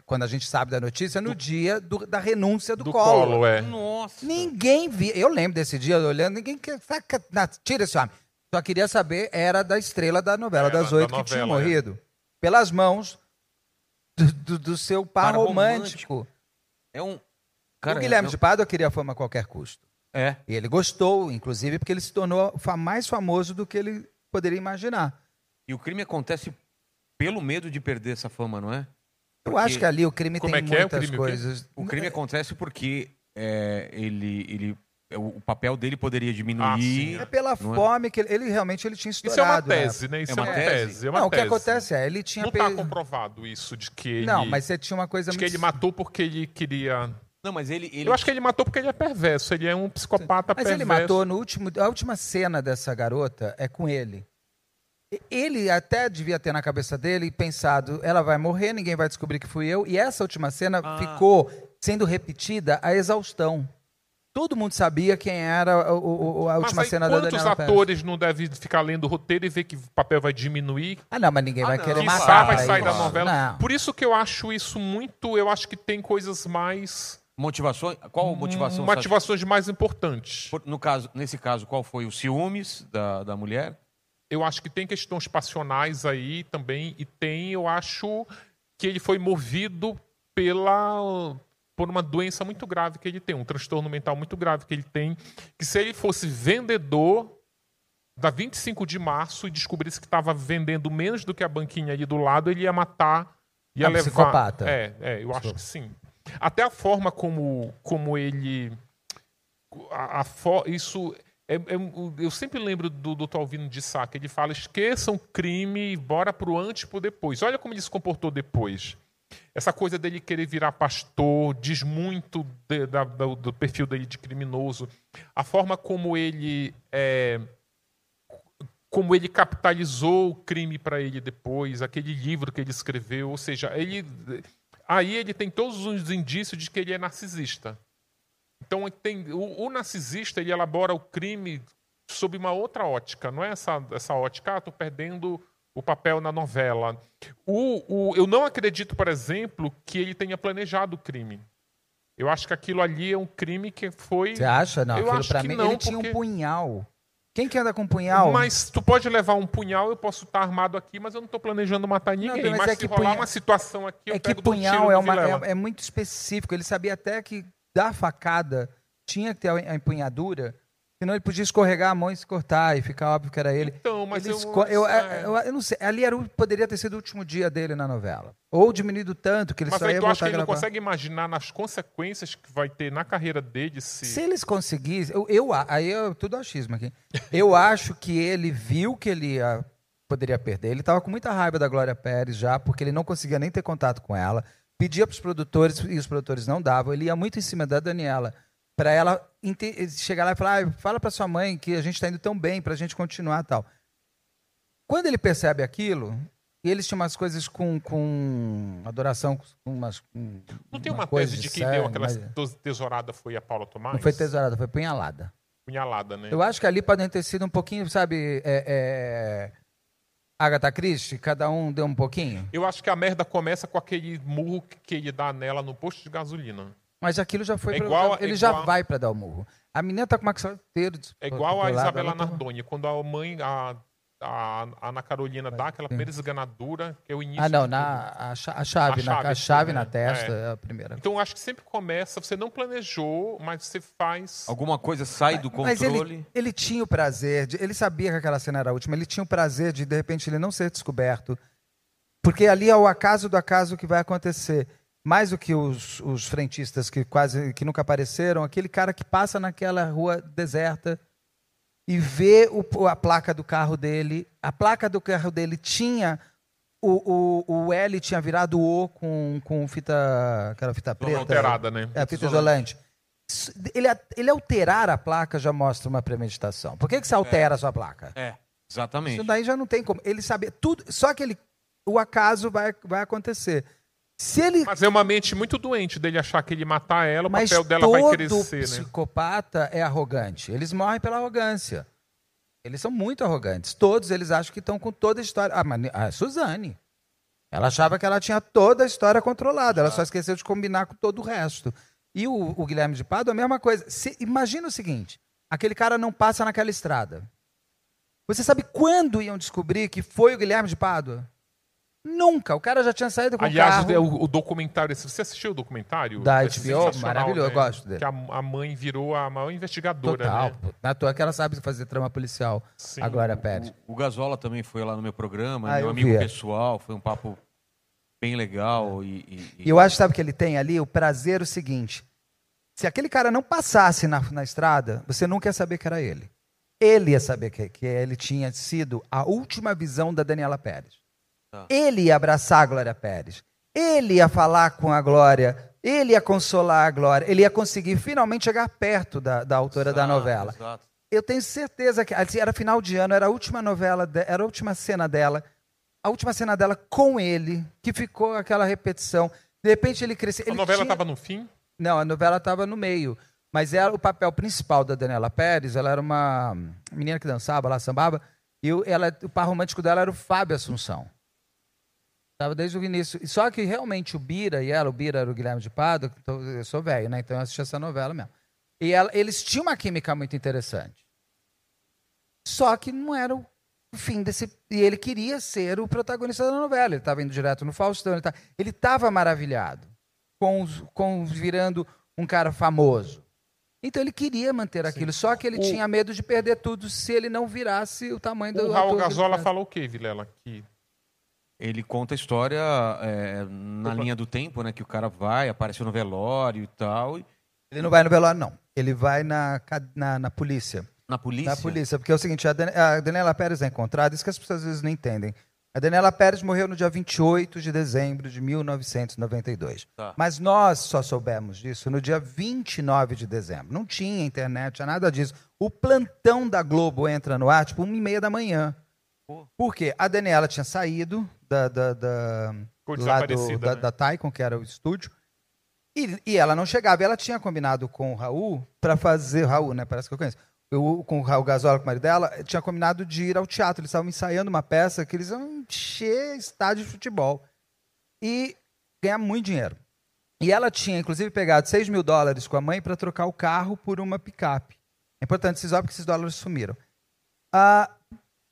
quando a gente sabe da notícia, no dia do, da renúncia do, do Collor. Collor é. Nossa. Ninguém via. Eu lembro desse dia olhando, ninguém quer. Tira esse homem. Só queria saber, era da estrela da novela é, das oito que tinha morrido. É. Pelas mãos do, do, do seu par romântico. romântico. É um. Cara, o Guilherme de Pádua queria fama a qualquer custo. É. E ele gostou, inclusive, porque ele se tornou mais famoso do que ele poderia imaginar. E o crime acontece pelo medo de perder essa fama, não é? Eu acho que ali o crime Como tem é, é muitas é? o crime, coisas. O crime acontece porque é, ele, ele é, o papel dele poderia diminuir. Ah, é pela fome que ele, ele, realmente ele tinha estourado. Isso é uma tese, né? Isso é uma, é uma tese. tese. É uma não, tese. o que acontece é, ele tinha... Não está comprovado isso, de que ele... Não, mas você tinha uma coisa de muito... que ele matou porque ele queria... Não, mas ele, ele... Eu acho que ele matou porque ele é perverso, ele é um psicopata mas perverso. Mas ele matou no último... A última cena dessa garota é com ele. Ele até devia ter na cabeça dele pensado, ela vai morrer, ninguém vai descobrir que fui eu. E essa última cena ah. ficou sendo repetida a exaustão. Todo mundo sabia quem era o, o, a última cena da Daniela Quantos atores não devem ficar lendo o roteiro e ver que o papel vai diminuir? Ah, não, mas ninguém ah, vai não. querer matar. Quizá vai sair da novela. Não. Por isso que eu acho isso muito... Eu acho que tem coisas mais... Motivações? Qual motivação? Motivações mais importantes. No caso, nesse caso, qual foi o ciúmes da, da mulher? Eu acho que tem questões passionais aí também, e tem, eu acho que ele foi movido pela por uma doença muito grave que ele tem, um transtorno mental muito grave que ele tem, que se ele fosse vendedor da 25 de março e descobrisse que estava vendendo menos do que a banquinha ali do lado, ele ia matar, ia é levar. Psicopata. É, é, eu acho que sim. Até a forma como, como ele a, a isso é, é, eu sempre lembro do Dr. Alvino de Sá, que ele fala: esqueçam crime bora pro antes pro depois. Olha como ele se comportou depois. Essa coisa dele querer virar pastor diz muito de, da, do, do, perfil dele de criminoso. A forma como ele é, como ele capitalizou o crime para ele depois, aquele livro que ele escreveu, ou seja, ele aí ele tem todos os indícios de que ele é narcisista. Então tem, o, o, narcisista ele elabora o crime sob uma outra ótica, não é essa, essa ótica, ah, estou perdendo o papel na novela. O, o, eu não acredito, por exemplo, que ele tenha planejado o crime. Eu acho que aquilo ali é um crime que foi. Você acha? Não, eu acho pra que mim, não, ele tinha um punhal. Quem que anda com um punhal? Mas tu pode levar um punhal, eu posso estar armado aqui, mas eu não estou planejando matar ninguém. Não, mas, mas é se rolar punha... uma situação aqui, eu é que punhal é, uma, é, é, muito específico. Ele sabia até que da facada tinha que ter a empunhadura, senão ele podia escorregar a mão e se cortar e ficar óbvio que era ele. Então, mas ele eu, eu, é. eu, eu, não sei. Ali era, poderia ter sido o último dia dele na novela. Ou diminuído tanto que ele mas só ia voltar acha que ele não consegue imaginar nas consequências que vai ter na carreira dele se... Se eles conseguissem... Eu, eu, aí é tudo achismo aqui. Eu acho que ele viu que ele ia, poderia perder. Ele estava com muita raiva da Glória Pérez já, porque ele não conseguia nem ter contato com ela pedia para os produtores e os produtores não davam. Ele ia muito em cima da Daniela para ela chegar lá e falar: ah, fala para sua mãe que a gente está indo tão bem para a gente continuar tal. quando ele percebe aquilo, e eles tinham umas coisas com, com adoração, com umas. Com Não tem uma, coisa tese de quem deu aquela mas- tes- tesourada foi a Paula Tomás? Não foi tesourada, foi punhalada. Punhalada, né? Eu acho que ali podem ter sido um pouquinho, sabe, é, é, Agatha Christie, cada um deu um pouquinho. Eu acho que a merda começa com aquele murro que ele dá nela no posto de gasolina. Mas aquilo já foi. É pra- igual- ele é já igual- vai para dar o murro. A menina tá com o maxilar inteiro. É igual a Isabela ela tá- Nardoni, quando a mãe, a, a Ana Carolina dá aquela primeira esganadura, que é o início. Ah, não, na, a, cha- a chave, A na, chave, a chave né? na testa É. é a primeira. Então acho que sempre começa, você não planejou, mas você faz. Alguma coisa sai do Mas controle. ele, ele tinha o prazer, de, ele sabia que aquela cena era a última, ele tinha o prazer de, de repente, ele não ser descoberto. Porque ali é o acaso do acaso que vai acontecer. Mais do que os, os frentistas que quase que nunca apareceram, aquele cara que passa naquela rua deserta e vê o- a placa do carro dele. A placa do carro dele tinha. O, o, o L tinha virado O com, com fita. aquela fita preta. alterada, né? É, fita isolante. Ele, ele alterar a placa já mostra uma premeditação. Por que, que você altera a sua placa? É, exatamente. Isso daí já não tem como. Ele sabia tudo. Só que ele, o acaso vai, vai acontecer. Se ele. Mas é uma mente muito doente dele achar que ele matar ela, o Mas papel dela todo vai crescer, né? psicopata é arrogante. Eles morrem pela arrogância. Eles são muito arrogantes. Todos eles acham que estão com toda a história. Ah, mas a Suzane. Ela achava que ela tinha toda a história controlada. Ela só esqueceu de combinar com todo o resto. E o, o Guilherme de Pádua, a mesma coisa. Se- imagina o seguinte: aquele cara não passa naquela estrada. Você sabe quando iam descobrir que foi o Guilherme de Pádua? Nunca. O cara já tinha saído com Aliás, o é carro. o, o documentário, você assistiu o documentário? Da É HBO? Maravilhoso, né? eu gosto dele. Que a, a mãe virou a maior investigadora, Total. né? Na é toa que ela sabe fazer trama policial. Sim. A Glória Pérez. O, o Gazola também foi lá no meu programa, Ah, meu eu amigo vi. pessoal, foi um papo bem legal. E, e- E eu acho, sabe, que ele tem ali o prazer o seguinte: se aquele cara não passasse na, na estrada, você nunca ia saber que era ele. Ele ia saber que, que ele tinha sido a última visão da Daniela Pérez. Tá. Ele ia abraçar a Glória Pérez. Ele ia falar com a Glória. Ele ia consolar a Glória. Ele ia conseguir finalmente chegar perto da, da autora da Exato, novela. exato. Eu tenho certeza que assim, era final de ano, era a última novela, de- era a última cena dela, a última cena dela com ele, que ficou aquela repetição. De repente ele cresceu. A ele novela tinha- estava no fim? Não, a novela estava no meio. Mas era o papel principal da Daniela Pérez, ela era uma menina que dançava lá, sambava, e ela, o par romântico dela era o Fábio Assunção. Estava desde o início. E Só que realmente o Bira e ela, o Bira era o Guilherme de Pado, então eu sou velho, né? Então eu assisti essa novela mesmo. E ela- eles tinham uma química muito interessante. Só que não era o fim desse. E ele queria ser o protagonista da novela. Ele estava indo direto no Faustão. Ele estava maravilhado com, os- com virando um cara famoso. Então ele queria manter aquilo, só que ele O- tinha medo de perder tudo se ele não virasse o tamanho do O Raul Gazola falou o quê, Vilela? Que Ele conta a história é, na Opa. linha do tempo, né? Que o cara vai, apareceu no velório e tal. Ele não vai no velório, não. Ele vai na, na, na polícia. Na polícia. Na polícia, porque é o seguinte, a, Dan- a Daniela Pérez é encontrada, isso que as pessoas às vezes não entendem. A Daniela Pérez morreu no dia 28 de dezembro de 1992. Tá. Mas nós só soubemos disso no dia 29 de dezembro. Não tinha internet, tinha nada disso. O plantão da Globo entra no ar, tipo, uma e meia da manhã. Por quê? A Daniela tinha saído da, da, da, lá do- da, né? da Taikon, que era o estúdio. E, e ela não chegava. Ela tinha combinado com o Raul para fazer. Raul, né? Parece que eu conheço. Eu, com o Raul Gazola, com o marido dela, tinha combinado de ir ao teatro. Eles estavam ensaiando uma peça que eles iam encher estádio de futebol. E ganhar muito dinheiro. E ela tinha, inclusive, pegado 6 mil dólares com a mãe para trocar o carro por uma picape. É importante esses porque esses dólares sumiram. Ah,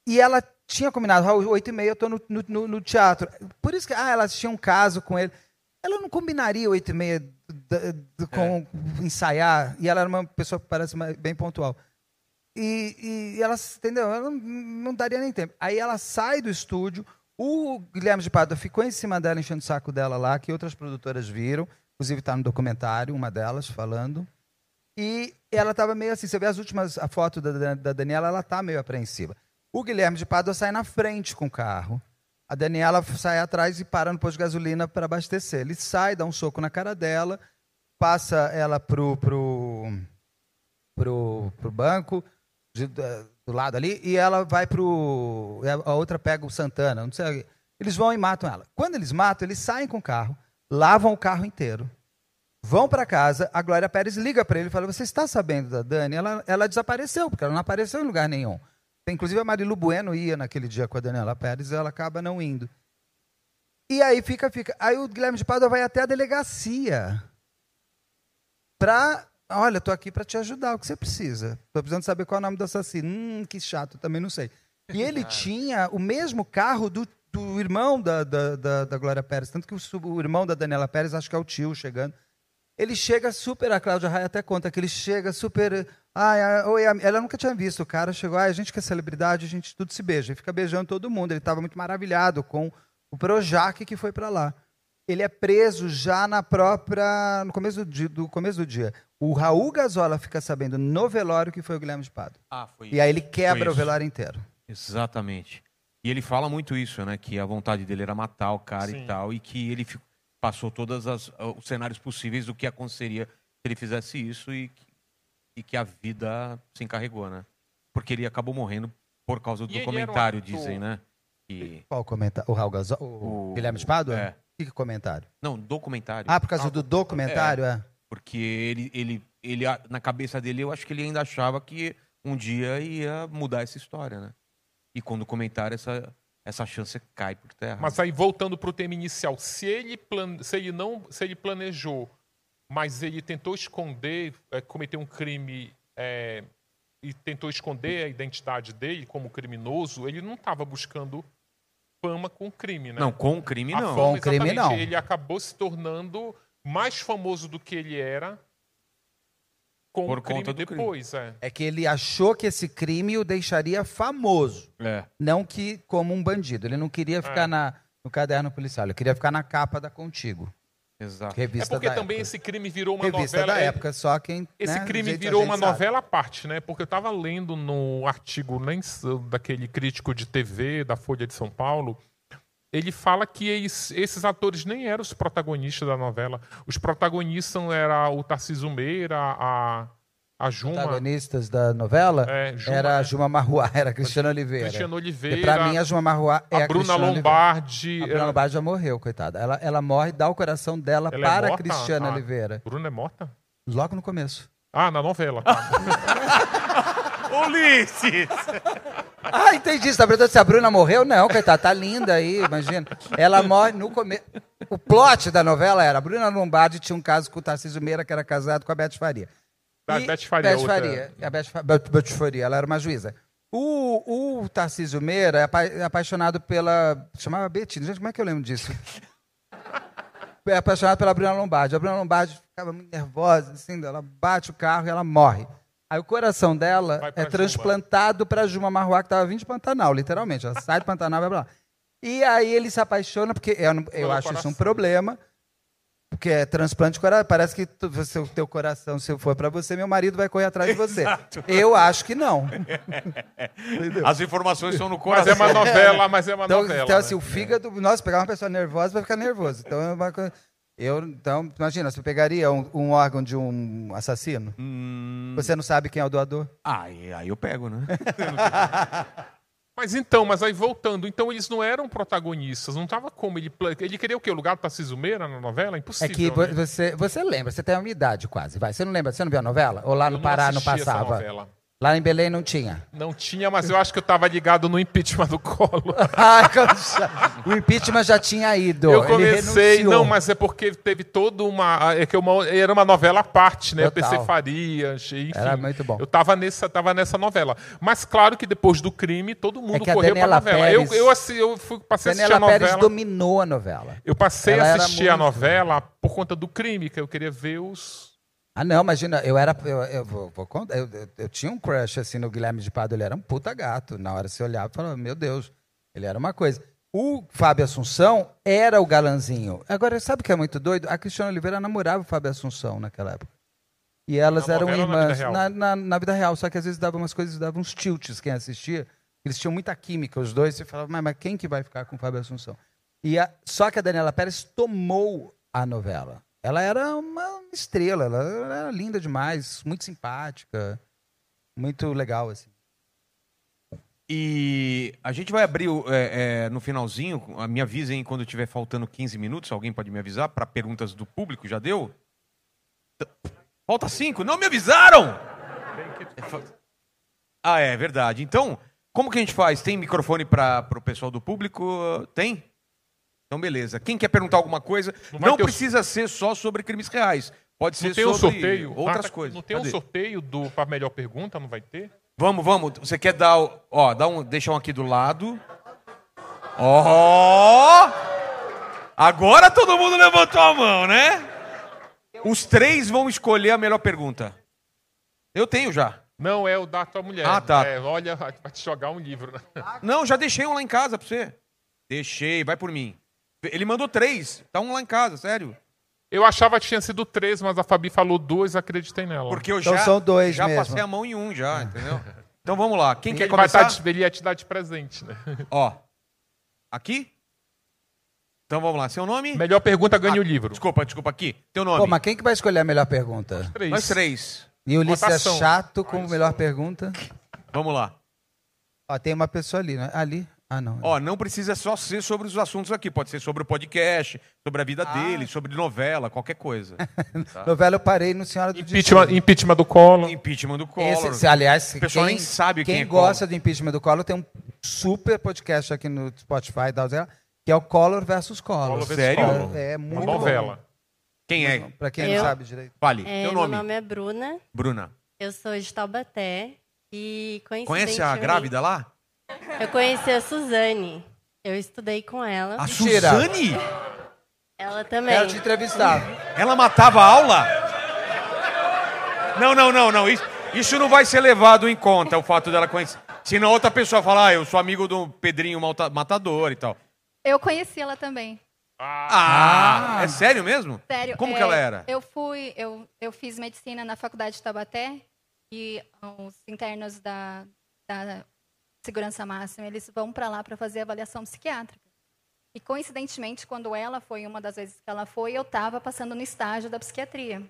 e ela tinha combinado, Raul, 8 e meia eu estou no, no- no- teatro. Por isso que ah, ela tinha um caso com ele. Ela não combinaria 8 e meia com ensaiar, e ela era uma pessoa que parece bem pontual. E, e ela, entendeu? Ela não, não daria nem tempo. Aí ela sai do estúdio, o Guilherme de Pádua ficou em cima dela, enchendo o saco dela lá, que outras produtoras viram, inclusive está no documentário, uma delas falando. E ela estava meio assim, você vê as últimas, a foto da- da Daniela, ela está meio apreensiva. O Guilherme de Pádua sai na frente com o carro. A Daniela sai atrás e para no posto de gasolina para abastecer. Ele sai, dá um soco na cara dela, passa ela pro, pro, pro, pro banco, de- do lado ali, e ela vai pro. A outra pega o Santana, não sei. Eles vão e matam ela. Quando eles matam, eles saem com o carro, lavam o carro inteiro, vão para casa. A Glória Pérez liga para ele e fala: Você está sabendo da Dani? Ela, ela desapareceu, porque ela não apareceu em lugar nenhum. Inclusive a Marilu Bueno ia naquele dia com a Daniela Pérez ela acaba não indo. E aí fica, fica. Aí o Guilherme de Pádua vai até a delegacia pra. Olha, tô aqui para te ajudar, o que você precisa. Tô precisando saber qual é o nome do assassino. Hum, que chato, também não sei. E ele tinha o mesmo carro do, do irmão da, da, da, da Glória Pérez, tanto que o, o irmão da Daniela Pérez, acho que é o tio chegando. Ele chega super, a Cláudia Raia até conta que ele chega super. Ai, ai, oi, am- ela nunca tinha visto o cara, chegou, ai, a gente que é celebridade, a gente tudo se beija. E fica beijando todo mundo. Ele estava muito maravilhado com o Projac que foi para lá. Ele é preso já na própria. no começo do dia. Do começo do dia. O Raul Gazola fica sabendo no velório que foi o Guilherme de Pado. Ah, foi E aí ele quebra o isso. velório inteiro. Exatamente. E ele fala muito isso, né? Que a vontade dele era matar o cara Sim. e tal, e que ele passou todos os cenários possíveis do que aconteceria se ele fizesse isso e, que- e que a vida se encarregou, né? Porque ele acabou morrendo por causa do E um comentário, ator- dizem, né? Que... Qual o comentário? O Raul Gazola? O, O- Guilherme de Pado? é. O que, que é comentário? Não, documentário. Ah, por causa do documentário? É. Porque ele, ele, ele, na cabeça dele, eu acho que ele ainda achava que um dia ia mudar essa história, né? E quando comentar essa, essa chance cai por terra. Mas aí, voltando para o tema inicial, se ele, plan... se ele não, se ele planejou, mas ele tentou esconder, é, cometer um crime é, e tentou esconder a identidade dele como criminoso, ele não estava buscando fama com o crime, né? Não, com o crime a não. fama, Com o crime, não. Ele acabou se tornando mais famoso do que ele era com Por o crime conta do crime. depois, é. É que ele achou que esse crime o deixaria famoso, É. não que como um bandido. Ele não queria ficar É. na, no caderno policial, ele queria ficar na capa da Contigo, Exato. É revista porque da também época. esse crime virou uma revista novela. da é- época, só quem Esse né, crime gente- virou uma sabe. novela à parte, né? Porque eu estava lendo no artigo nem daquele crítico de TV da Folha de São Paulo, ele fala que eles- esses atores nem eram os protagonistas da novela. Os protagonistas eram o Tarcísio Meira, a, a Juma, protagonistas da novela É, era a é. Juma Marruá, era a Cristiana Oliveira. Cristiano Porque Oliveira, pra mim a Juma Marruá é a, a Bruna Cristiana Oliveira. Lombardi. A Bruna é- Lombardi já morreu, coitada. Ela, ela morre, dá o coração dela Ela é para a morta? Cristiana Ah. Oliveira. Bruna é morta? Logo no começo. Ah, na novela. tá. Ulisses! Ah, entendi. Você tá perguntando se a Bruna morreu? Não, coitada, tá linda aí, imagina. Ela morre no começo. O plot da novela era: a Bruna Lombardi tinha um caso com o Tarcísio Meira, que era casado com a Beth Faria. E- Beth Faria, Beth outra. Faria. A Beth, Fa- Beth- Beth Faria, ela era uma juíza. O, o Tarcísio Meira é apa- é apaixonado pela. Chamava Betina. Gente, como é que eu lembro disso? É apaixonado pela Bruna Lombardi. A Bruna Lombardi ficava muito nervosa, assim, ela bate o carro e ela morre. Aí o coração dela é transplantado para Juma Marruá, que estava vindo de Pantanal, literalmente. Ela sai de Pantanal e vai pra lá. E aí ele se apaixona, porque eu, eu acho isso um problema, porque é transplante de coração. Parece que tu- você- o teu coração, se for para você, meu marido vai correr atrás de você. Eu acho que não. As informações são no Mas coração. é uma novela, mas é uma Então, novela. então né? assim, o fígado. Nossa, pegar uma pessoa nervosa vai ficar nervoso. Então, é uma coisa- eu, então imagina, você pegaria um, um órgão de um assassino? Hum, Você não sabe quem é o doador? aí, aí eu pego, né? Mas então, mas aí voltando, então eles não eram protagonistas, não tava como ele ele queria o quê? O lugar do Tarcísio Meira na novela? É Impossível. que vo- né? você, você lembra, você tem uma idade quase, vai. Você não lembra? Você não viu a novela? Ou lá Eu no não Pará não essa passava? novela. Lá em Belém não tinha. Não tinha, mas eu acho que eu tava ligado no impeachment do Collor. Ai, como- o impeachment já tinha ido. Eu comecei, não, mas é porque teve toda uma. É que uma, era uma novela à parte, né? Total. PC Farias, enfim. Era muito bom. Eu tava nessa, tava nessa novela. Mas claro que depois do crime, todo mundo É que a correu pra Daniela novela. Pérez- Eu, eu, assi- eu fui, passei a assistir a Daniela Pérez novela. dominou a novela. Eu passei Ela a assistir a novela por conta do crime, que eu queria ver os. Ah, não, imagina, eu era. Eu, eu vou, vou contar, eu, eu- eu tinha um crush assim no Guilherme de Pado, ele era um puta gato. Na hora você olhava e falava, meu Deus, ele era uma coisa. O Fábio Assunção era o galanzinho. Agora, sabe o que é muito doido? A Cristiana Oliveira namorava o Fábio Assunção naquela época. E elas Na eram ou na irmãs. vida? Na, na- na vida real, só que às vezes dava umas coisas, dava uns tilts quem assistia. Eles tinham muita química, os dois. Você falava, mas, mas quem que vai ficar com o Fábio Assunção? E a- só que a Daniela Pérez tomou a novela. Ela era uma estrela, ela era linda demais, muito simpática, muito legal, assim. E a gente vai abrir é, é, no finalzinho, me avisem quando tiver faltando 15 minutos, alguém pode me avisar, para perguntas do público, já deu? Falta 5? Não me avisaram! Ah, é verdade. Então, como que a gente faz? Tem microfone para o pessoal do público? Tem? Então, beleza. Quem quer perguntar alguma coisa, Não não, ter o- precisa ser só sobre crimes reais. Pode ser tem um sobre sorteio? outras coisas. Não tem um sorteio do para melhor pergunta? Não vai ter? Vamos, vamos. Você quer dar, o- ó, dá um, deixa um aqui do lado. Ó! Agora todo mundo levantou a mão, né? Os três vão escolher a melhor pergunta. Eu tenho já. Não, é o da tua mulher. Ah, tá. É, olha, vai te jogar um livro. Né? Não, já deixei um lá em casa pra você. Deixei, vai por mim. Ele mandou três. Tá um lá em casa, sério. Eu achava que tinha sido três, mas a Fabi falou duas, acreditei nela. Porque eu Então já, são dois já mesmo. passei a mão em um já, entendeu? Então vamos lá. Quem quer ele, vai começar? tá, ele ia te dar de presente, né? Ó. Aqui? Então vamos lá. Seu nome? Melhor pergunta ganha Ah, o livro. Desculpa, desculpa aqui. Teu nome? Pô, mas quem que vai escolher a melhor pergunta? Três. Nós três. E o Ulisses é chato com a melhor pergunta? Vamos lá. Ó, tem uma pessoa ali, né? Ali? Ah, não. Ó, não precisa só ser sobre os assuntos aqui. Pode ser sobre o podcast, sobre a vida Ah. dele, sobre novela, qualquer coisa. Novela eu parei no Senhora do Impeachment, Destino. impeachment do Collor. Impeachment do Collor. Esse, se- aliás, O pessoal quem, nem sabe quem quem é Collor. gosta do impeachment do Collor tem um super podcast aqui no Spotify, da que é o Collor versus Collor. Collor versus Sério? Collor. É Uma muito novela. Quem é? bom. Pra quem Eu- não sabe direito. Fale. É, Teu meu nome? nome é Bruna, Bruna. eu sou de Taubaté e Conhece a grávida lá? Eu conheci a Suzane, eu estudei com ela, A Mentira. Suzane? ela também. Quero te entrevistar. Ela matava a aula? Não, não, não, não. Isso, isso não vai ser levado em conta, o fato dela conhecer. Senão outra pessoa fala, ah, eu sou amigo do Pedrinho Matador e tal. Eu conheci ela também. Ah, é sério mesmo? Sério. Como é, que ela era? Eu fui, eu, eu fiz medicina na faculdade de Taubaté e os internos da, da segurança máxima, eles vão para lá para fazer avaliação psiquiátrica. E coincidentemente, quando ela foi, uma das vezes que ela foi, eu estava passando no estágio da psiquiatria.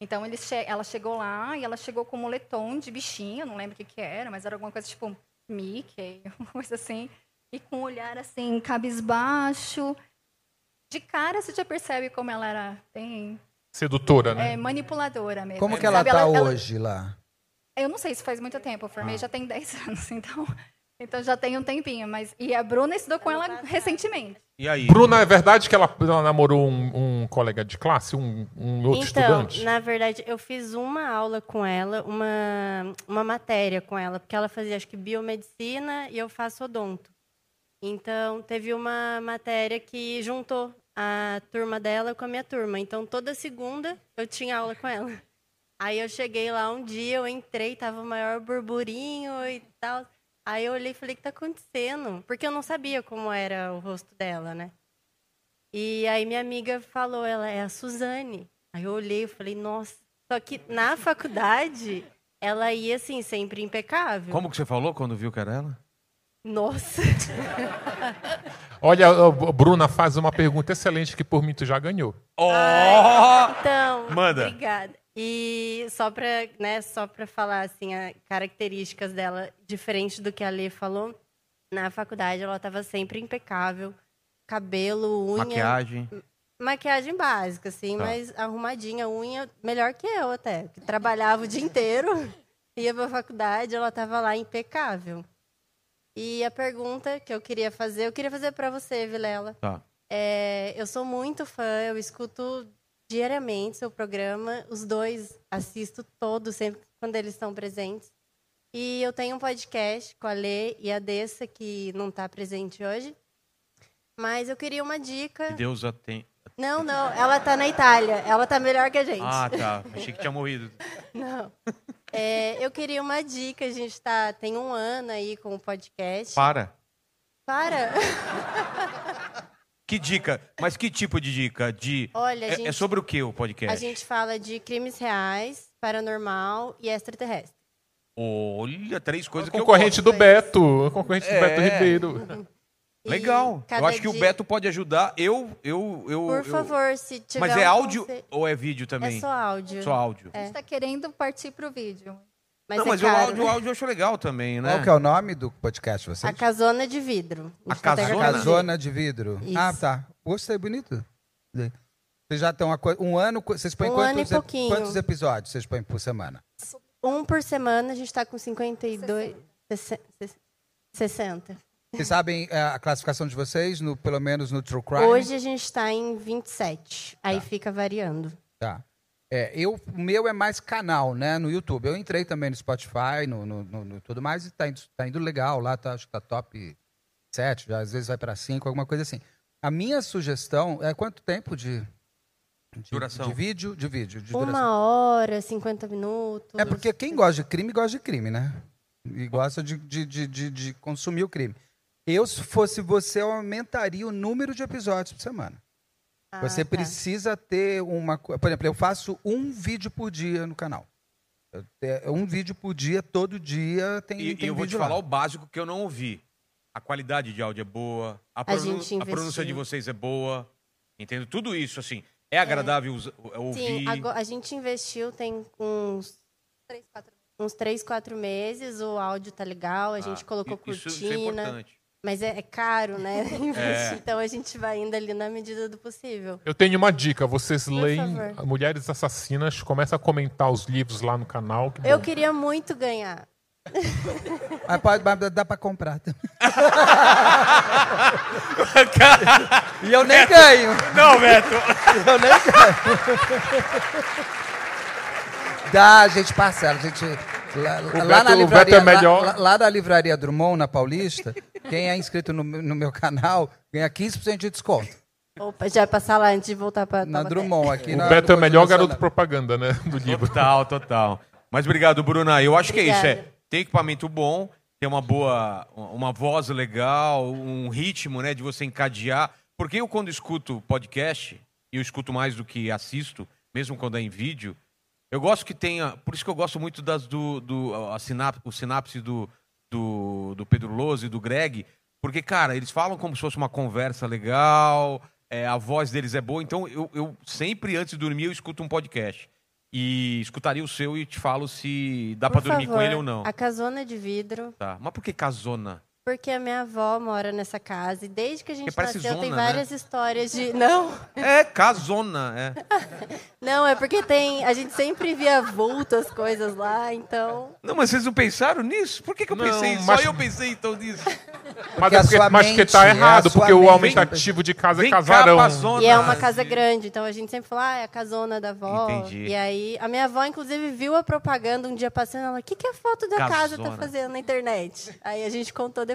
Então eles che- ela chegou lá e ela chegou com um moletom de bichinho, não lembro o que, que era, mas era alguma coisa tipo Mickey, uma coisa assim, e com um olhar assim, cabisbaixo. De cara você já percebe como ela era bem Sedutora, né? é, manipuladora mesmo. Como que ela sabe? tá hoje lá? Eu não sei se faz muito tempo, eu Ah. formei já tem 10 anos, então, então já tem um tempinho. Mas, e a Bruna estudou com ela recentemente. E aí? Bruna, é verdade que ela, ela namorou um, um colega de classe, um, um outro Então, estudante? na verdade, eu fiz uma aula com ela, uma, uma matéria com ela, porque ela fazia, acho que, biomedicina e eu faço odonto. Então, teve uma matéria que juntou a turma dela com a minha turma. Então, toda segunda eu tinha aula com ela. Aí eu cheguei lá um dia, eu entrei, tava o maior burburinho e tal. Aí eu olhei e falei, o que tá acontecendo? Porque eu não sabia como era o rosto dela, né? E aí minha amiga falou, ela é a Suzane. Aí eu olhei e falei, nossa. Só que na faculdade, ela ia assim, sempre impecável. Como que você falou quando viu que era ela? Nossa. Olha, Bruna faz uma pergunta excelente que por mim tu já ganhou. Ó! Então, Manda. obrigada. E só para, né, só falar assim, as características dela diferente do que a Lê falou, na faculdade ela estava sempre impecável, cabelo, unha, Maquiagem. maquiagem básica assim, Tá. mas arrumadinha, unha melhor que eu até, que trabalhava o dia inteiro, ia para faculdade, ela estava lá impecável. E a pergunta que eu queria fazer, eu queria fazer para você, Vilela. Tá. É, eu sou muito fã, eu escuto diariamente seu programa, os dois assisto todos, sempre quando eles estão presentes. E eu tenho um podcast com a Lê e a Dessa, que não está presente hoje. Mas eu queria uma dica. Que Deus a tem. Não, não, ela está na Itália, ela está melhor que a gente. Ah, tá. Achei que tinha morrido. Não. É, eu queria uma dica, a gente tá, tem um ano aí com o podcast. Para. Para! Que dica? Mas que tipo de dica? De... Olha, a é, gente- é sobre o que o podcast? A gente fala de crimes reais, paranormal e extraterrestre. Olha, três coisas que eu Concorrente do Beto, concorrente do É. Beto Ribeiro. E Legal. Eu acho que o dia- Beto pode ajudar. Eu, eu, eu. Por eu- favor, se tiver Mas é um áudio conselho- ou é vídeo também? É só áudio. Só áudio. A gente está querendo partir para o vídeo. Mas não, é mas o áudio, o áudio eu acho legal também, né? Qual que é o nome do podcast de vocês? A casona de vidro. A casona? A. Casona de Vidro. Isso. Ah, tá. Gostei, bonito. Vocês já estão um ano. Vocês põem Um quantos, ano e pouquinho. quantos episódios vocês põem por semana? Um por semana, a gente está com 52... 60. Vocês sabem é, a classificação de vocês, no, pelo menos no True Crime? Hoje a gente está em 27. Aí fica variando. Tá. É, eu, o meu é mais canal, né, no YouTube. Eu entrei também no Spotify, no, no, no- no tudo mais, e tá indo, tá indo legal lá, tá, acho que tá top 7, já, às vezes vai para 5, alguma coisa assim. A minha sugestão é quanto tempo de, de, Duração. de vídeo? De vídeo, de duração. Uma hora, 50 minutos. É porque quem gosta de crime, gosta de crime, né? E gosta de, de, de, de, de consumir o crime. Eu, se fosse você, eu aumentaria o número de episódios por semana. Ah, Você tá. precisa ter uma. Por exemplo, eu faço um vídeo por dia no canal. Eu Um vídeo por dia, todo dia tem, E, tem e eu vou te vídeo falar lá. o básico que eu não ouvi. A qualidade de áudio é boa, a, A pronun- a pronúncia de vocês é boa. Entendo? Tudo isso, assim, é agradável us- ouvir. Sim, agora, a gente investiu tem uns, Três, quatro. uns 3, 4 meses. O áudio tá legal, a gente Ah, colocou isso, cortina. isso é importante. Mas é, é caro, né? investir. É. Então a gente vai indo ali na medida do possível. Eu tenho uma dica. Vocês leem favor. Mulheres Assassinas, começa a comentar os livros lá no canal. que Eu bom. queria muito ganhar. Mas pode, mas dá pra comprar também. E eu nem ganho. Não, Beto! Eu nem ganho. Dá, a gente parcela. A gente, lá, lá Beto- na o livraria, Beto é melhor. Lá, lá da livraria Drummond, na Paulista, quem é inscrito no, no meu canal ganha 15% de desconto. Opa, já vai passar lá antes de voltar para Na Drummond, aqui O na, Beto é o melhor garoto propaganda, né? Do livro. Total, total. Mas obrigado, Bruna. Eu acho que é isso. É, Obrigada. tem equipamento bom, tem uma boa, uma voz legal, um ritmo, né, de você encadear. Porque eu quando escuto podcast, e eu escuto mais do que assisto, mesmo quando é em vídeo, eu gosto que tenha. Por isso que eu gosto muito das do, do a sinap, o sinapse do, do, do Pedro Lose e do Greg, porque, cara, eles falam como se fosse uma conversa legal, é, a voz deles é boa, então eu, eu sempre, antes de dormir, eu escuto um podcast. E escutaria o seu e te falo se dá pra Por dormir com ele ou não. A casona de vidro, Tá. Mas por que casona? Porque a minha avó mora nessa casa e desde que a gente Porque nasceu tem zona, né? várias histórias de não, É, casona, é. não é porque tem a gente sempre via vulto as coisas lá, então Não, mas vocês não pensaram nisso? Por que, que eu Não, pensei? mas- Só eu pensei então nisso. Mas a é porque, mas porque mente, tá é a errado, porque o aumentativo de casa Vem é cá, casarão. passona. e é uma casa grande, então a gente sempre fala, ah, é a casona da avó. Entendi. E aí a minha avó inclusive viu a propaganda um dia passando, ela, o que que a foto da casa tá Casona. fazendo na internet? Aí a gente contou depois.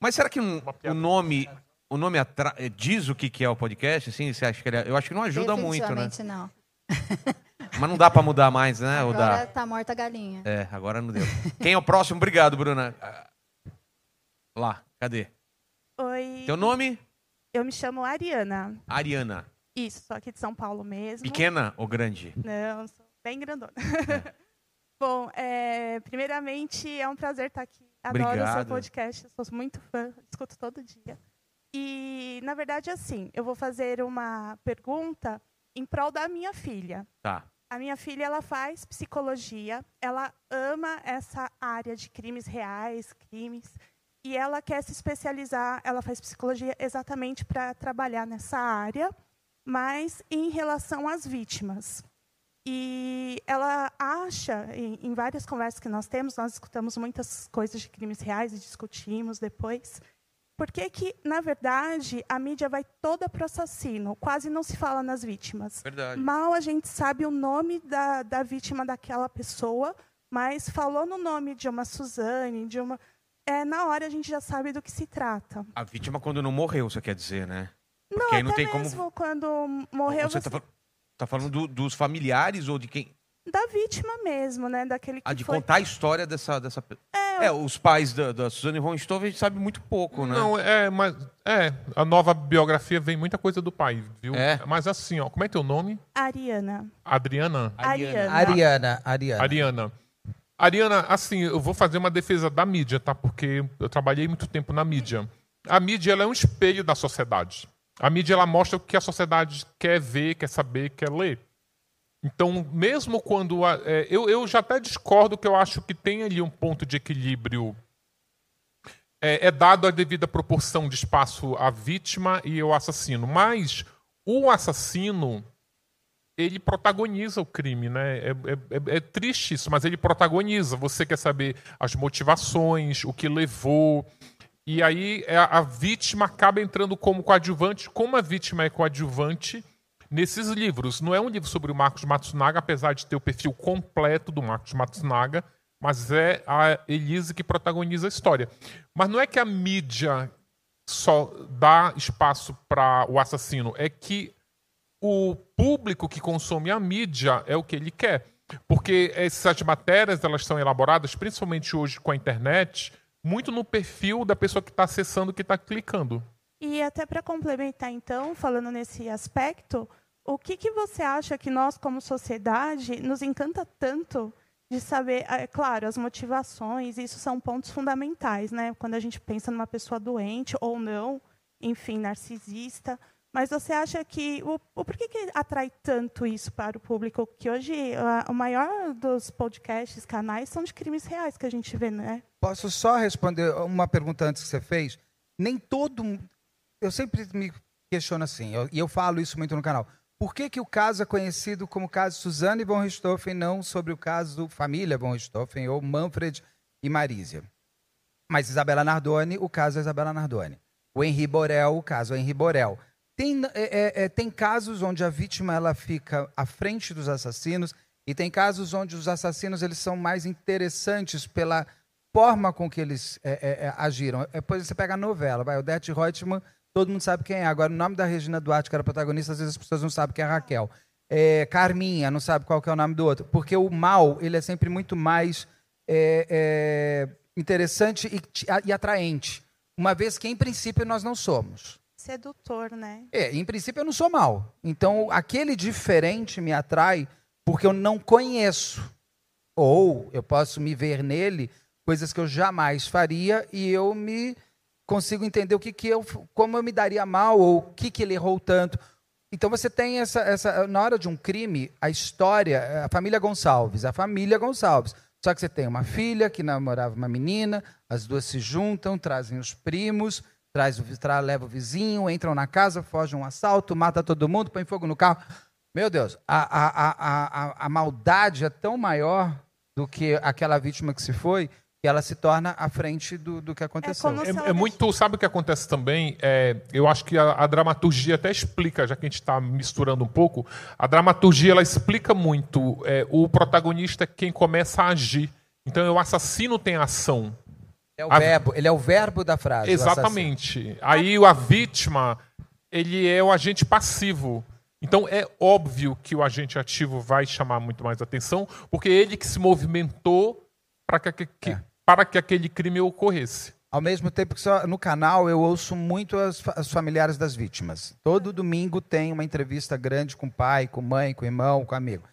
Mas será que um- o nome, o nome atra- eh, diz o que, que é o podcast? Assim, você acha que ele é- Eu acho que não ajuda muito, né? Definitivamente não. Mas não dá pra mudar mais, né? Ou Agora dá? tá morta a galinha. É, agora não deu. Quem é o próximo? Obrigado, Bruna. Ah, Lá, cadê? Oi, Teu nome? eu me chamo Ariana. Ariana. Isso, sou aqui de São Paulo mesmo. Pequena ou grande? Não, sou bem grandona. Bom, é, primeiramente é um prazer estar aqui. Adoro o seu Obrigado. podcast, sou muito fã, escuto todo dia. E, na verdade, assim, eu vou fazer uma pergunta em prol da minha filha. Tá. A minha filha ela faz psicologia, ela ama essa área de crimes reais, crimes, e ela quer se especializar. Ela faz psicologia exatamente para trabalhar nessa área, mas em relação às vítimas. E ela acha, em, várias conversas que nós temos, nós escutamos muitas coisas de crimes reais e discutimos depois. Por que, que, na verdade, a mídia vai toda para o assassino? Quase não se fala nas vítimas. Verdade. Mal a gente sabe o nome da, da vítima daquela pessoa, mas falou no nome de uma Suzane, de uma. É, na hora a gente já sabe do que se trata. A vítima quando não morreu, você quer dizer, né? Não, Porque aí não até tem como- mesmo quando morreu você você... tá, fal- tá falando do- dos familiares ou de quem? da vítima mesmo, né? Daquele que Ah, de foi. contar a história dessa. dessa... É, os pais da, da Suzane von Richthofen a gente sabe muito pouco, né? Não, é, mas. É, a nova biografia vem muita coisa do pai, viu? É? Mas assim, ó, como é teu nome? Ariana. Adriana? Ariana. Ariana, Ariana. Ariana. Ariana, assim, eu vou fazer uma defesa da mídia, tá? Porque eu trabalhei muito tempo na mídia. A mídia ela é um espelho da sociedade. A mídia ela mostra o que a sociedade quer ver, quer saber, quer ler. Então, mesmo quando. a- é, eu, eu já até discordo que eu acho que tem ali um ponto de equilíbrio. É, é dado a devida proporção de espaço à vítima e ao assassino. Mas o assassino. Ele protagoniza o crime, né? É, é- é- é triste isso, mas ele protagoniza. Você quer saber as motivações, o que levou. E aí é, a vítima acaba entrando como coadjuvante. Como a vítima é coadjuvante, nesses livros. Não é um livro sobre o Marcos Matsunaga, apesar de ter o perfil completo do Marcos Matsunaga, mas é a Elise que protagoniza a história. Mas não é que a mídia só dá espaço para o assassino, é que o público que consome a mídia é o que ele quer. Porque essas matérias elas são elaboradas, principalmente hoje com a internet, muito no perfil da pessoa que está acessando, que está clicando. E até para complementar, então, falando nesse aspecto, o que, que você acha que nós, como sociedade, nos encanta tanto de saber, é claro, as motivações, isso são pontos fundamentais, né? Quando a gente pensa numa pessoa doente ou não, enfim, narcisista. Mas você acha que o, o por que, que atrai tanto isso para o público? Que hoje a- o maior dos podcasts, canais, são de crimes reais que a gente vê, né? Posso só responder uma pergunta antes que você fez? Nem todo. Eu sempre me questiono assim, eu- e eu falo isso muito no canal. Por que, que o caso é conhecido como caso Suzane von Richthofen, não sobre o caso Família von Richthofen ou Manfred e Marísia? Mas Isabela Nardoni, o caso é Isabela Nardoni. O Henri Borel, o caso é Henri Borel. Tem, é, é, é, tem casos onde a vítima ela fica à frente dos assassinos e tem casos onde os assassinos eles são mais interessantes pela forma com que eles é, é, é, agiram. Depois você pega a novela, vai, Odete Reutemann, todo mundo sabe quem é. Agora, o nome da Regina Duarte, que era protagonista, às vezes as pessoas não sabem quem é Raquel. Carminha, não sabe qual é o nome do outro. Porque o mal, ele é sempre muito mais interessante e, e atraente. Uma vez que, em princípio, nós não somos. Sedutor, né? É, em princípio eu não sou mal. Então, aquele diferente me atrai porque eu não conheço. Ou eu posso me ver nele coisas que eu jamais faria e eu me consigo entender o que, que eu, como eu me daria mal ou o que, que ele errou tanto. Então você tem essa, essa, na hora de um crime, a história, a família Gonçalves, a família Gonçalves. Só que você tem uma filha que namorava uma menina, as duas se juntam, trazem os primos, traz o, tra, leva o vizinho, entram na casa, fogem um assalto, mata todo mundo, põe fogo no carro. Meu Deus, a, a, a, a, a maldade é tão maior do que aquela vítima que se foi, que ela se torna à frente do, do que aconteceu. como se ela É, é muito. Sabe o que acontece também? É, eu acho que a, a dramaturgia até explica, já que a gente está misturando um pouco, a dramaturgia ela explica muito. é, o protagonista é quem começa a agir. Então, o assassino tem ação. É o A- verbo, ele é o verbo da frase. Exatamente. Aí a vítima, ele é o agente passivo. Então é óbvio que o agente ativo vai chamar muito mais atenção, porque é ele que se movimentou para que, que- É. para que aquele crime ocorresse. Ao mesmo tempo que só- no canal eu ouço muito as, os familiares das vítimas. Todo domingo tem uma entrevista grande com o pai, com mãe, com o irmão, com o amigo.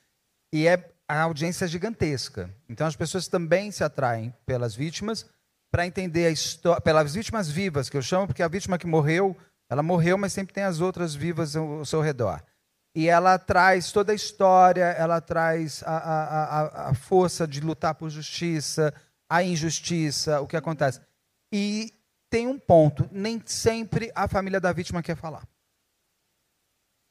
E é, a audiência é gigantesca. Então as pessoas também se atraem pelas vítimas para entender a história, pelas vítimas vivas, que eu chamo, porque a vítima que morreu, ela morreu, mas sempre tem as outras vivas ao, seu redor. E ela traz toda a história, ela traz a, a, a, a força de lutar por justiça, a injustiça, o que acontece. E tem um ponto: nem sempre a família da vítima quer falar.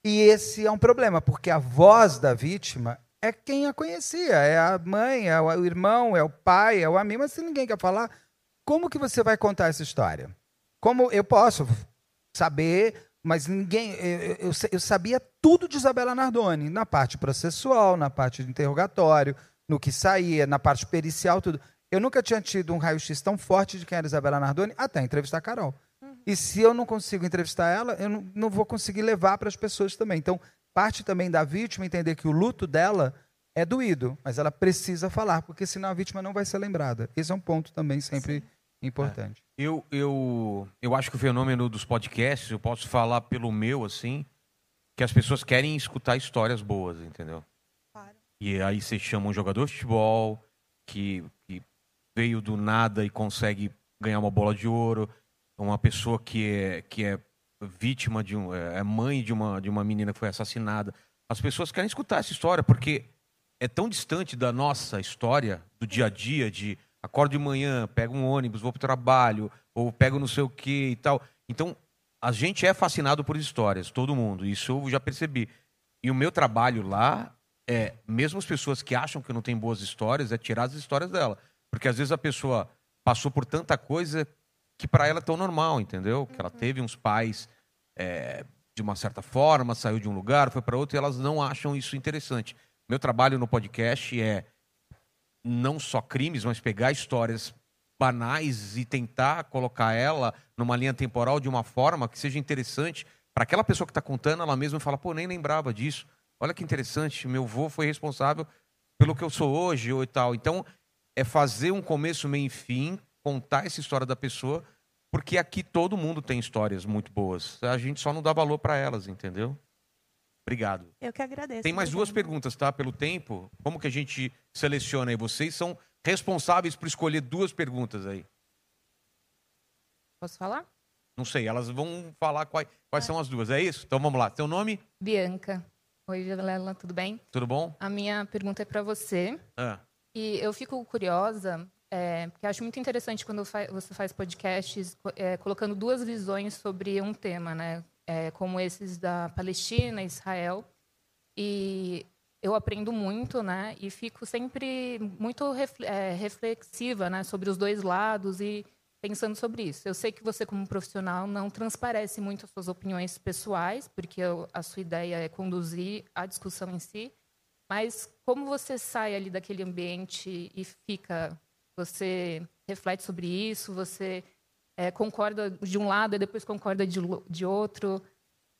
E esse é um problema, porque a voz da vítima é quem a conhecia, é a mãe, é o irmão, é o pai, é o amigo, mas se ninguém quer falar, como que você vai contar essa história? Como eu posso saber, mas ninguém. Eu, eu, eu sabia tudo de Isabela Nardoni, na parte processual, na parte de interrogatório, no que saía, na parte pericial, tudo. Eu nunca tinha tido um raio-x tão forte de quem era Isabela Nardoni até entrevistar a Carol. E se eu não consigo entrevistar ela, eu não, não vou conseguir levar para as pessoas também. Então, parte também da vítima entender que o luto dela é doído, mas ela precisa falar, porque senão a vítima não vai ser lembrada. Esse é um ponto também sempre importante. Eu, eu, eu acho que o fenômeno dos podcasts, eu posso falar pelo meu, assim, que as pessoas querem escutar histórias boas, entendeu? Claro. E aí você chama um jogador de futebol que, que veio do nada e consegue ganhar uma bola de ouro, uma pessoa que é, que é vítima de um. é mãe de uma, de uma menina que foi assassinada. As pessoas querem escutar essa história, porque é tão distante da nossa história, do dia a dia, de acordo de manhã, pego um ônibus, vou para o trabalho, ou pego não sei o que e tal. Então, a gente é fascinado por histórias, todo mundo, isso eu já percebi. E o meu trabalho lá é, mesmo as pessoas que acham que não tem boas histórias, é tirar as histórias dela. Porque às vezes a pessoa passou por tanta coisa que para ela é tão normal, entendeu? Que ela teve uns pais é, de uma certa forma, saiu de um lugar, foi para outro, e elas não acham isso interessante. Meu trabalho no podcast é não só crimes, mas pegar histórias banais e tentar colocar ela numa linha temporal de uma forma que seja interessante para aquela pessoa que está contando, ela mesma fala, pô, nem lembrava disso. Olha que interessante, meu avô foi responsável pelo que eu sou hoje ou tal. Então, é fazer um começo, meio e fim, contar essa história da pessoa, porque aqui todo mundo tem histórias muito boas. A gente só não dá valor para elas, entendeu? Obrigado. Eu que agradeço. Tem mais duas perguntas, tá? Pelo tempo. Como que a gente seleciona aí? Vocês são responsáveis por escolher duas perguntas aí. Posso falar? Não sei, elas vão falar quais, quais são as duas. É isso? Então vamos lá. Seu nome? Bianca. Oi, Vilela, tudo bem? Tudo bom? A minha pergunta é para você. Ah. E eu fico curiosa, é, porque acho muito interessante quando você faz podcasts é, colocando duas visões sobre um tema, né? É, como esses da Palestina, Israel. E eu aprendo muito, né? E fico sempre muito é, reflexiva, né? Sobre os dois lados e pensando sobre isso. Eu sei que você, como profissional, não transparece muito as suas opiniões pessoais, porque a sua ideia é conduzir a discussão em si. Mas como você sai ali daquele ambiente e fica, você reflete sobre isso, você é, concorda de um lado e depois concorda de, de outro.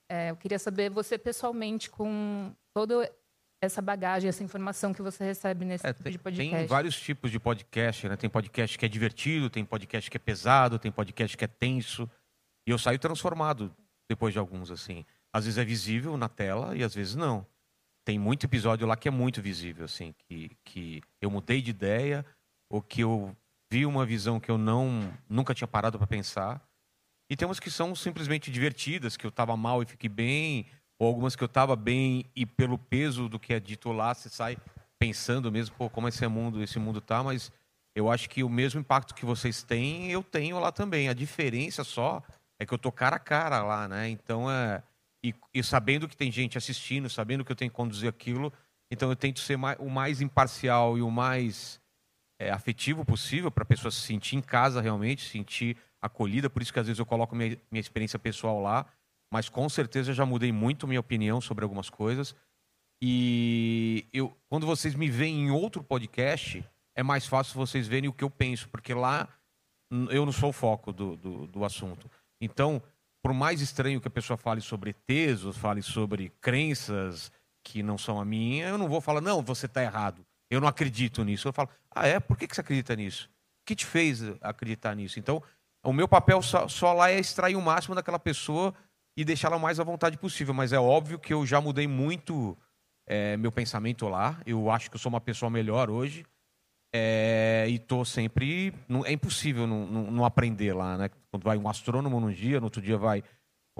É, eu queria saber você pessoalmente, com todo essa bagagem, essa informação que você recebe nesse é, tipo tem, de podcast? Tem vários tipos de podcast, né? Tem podcast que é divertido, tem podcast que é pesado, tem podcast que é tenso. E eu saio transformado depois de alguns, assim. Às vezes é visível na tela e às vezes não. Tem muito episódio lá que é muito visível, assim, que, que eu mudei de ideia ou que eu vi uma visão que eu não nunca tinha parado para pensar. E tem que são simplesmente divertidas, que eu estava mal e fiquei bem, ou algumas que eu estava bem e pelo peso do que é dito lá, você sai pensando mesmo, pô, como esse mundo, esse mundo tá, mas eu acho que o mesmo impacto que vocês têm, eu tenho lá também. A diferença só é que eu tô cara a cara lá, né? Então é e, e sabendo que tem gente assistindo, sabendo que eu tenho que conduzir aquilo, então eu tento ser mais, o mais imparcial e o mais é, afetivo possível para a pessoa se sentir em casa realmente, se sentir acolhida. Por isso que às vezes eu coloco minha, minha experiência pessoal lá mas com certeza já mudei muito minha opinião sobre algumas coisas. E eu, quando vocês me veem em outro podcast, é mais fácil vocês verem o que eu penso, porque lá eu não sou o foco do, do, do assunto. Então, por mais estranho que a pessoa fale sobre tesos, fale sobre crenças que não são a minha, eu não vou falar, não, você está errado. Eu não acredito nisso. Eu falo, ah, é? Por que, você acredita nisso? O que te fez acreditar nisso? Então, o meu papel só, só lá é extrair o máximo daquela pessoa e deixá-la o mais à vontade possível. Mas é óbvio que eu já mudei muito é, meu pensamento lá. Eu acho que eu sou uma pessoa melhor hoje. É, e tô sempre. É impossível não, não, não, aprender lá, né? Quando vai um astrônomo num dia, no outro dia vai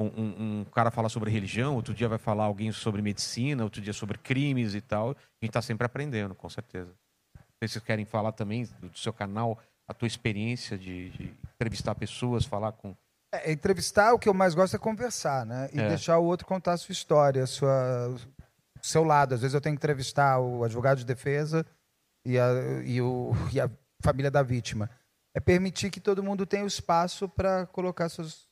um, um, um, cara falar sobre religião, outro dia vai falar alguém sobre medicina, outro dia sobre crimes e tal. A gente está sempre aprendendo, com certeza. Vocês querem falar também do seu canal, a tua experiência de, de entrevistar pessoas, falar com é, entrevistar, o que eu mais gosto é conversar, né? E é. deixar o outro contar a sua história, a sua, o seu lado. Às vezes eu tenho que entrevistar o advogado de defesa e a, e o, e a família da vítima. É permitir que todo mundo tenha o espaço para colocar seus.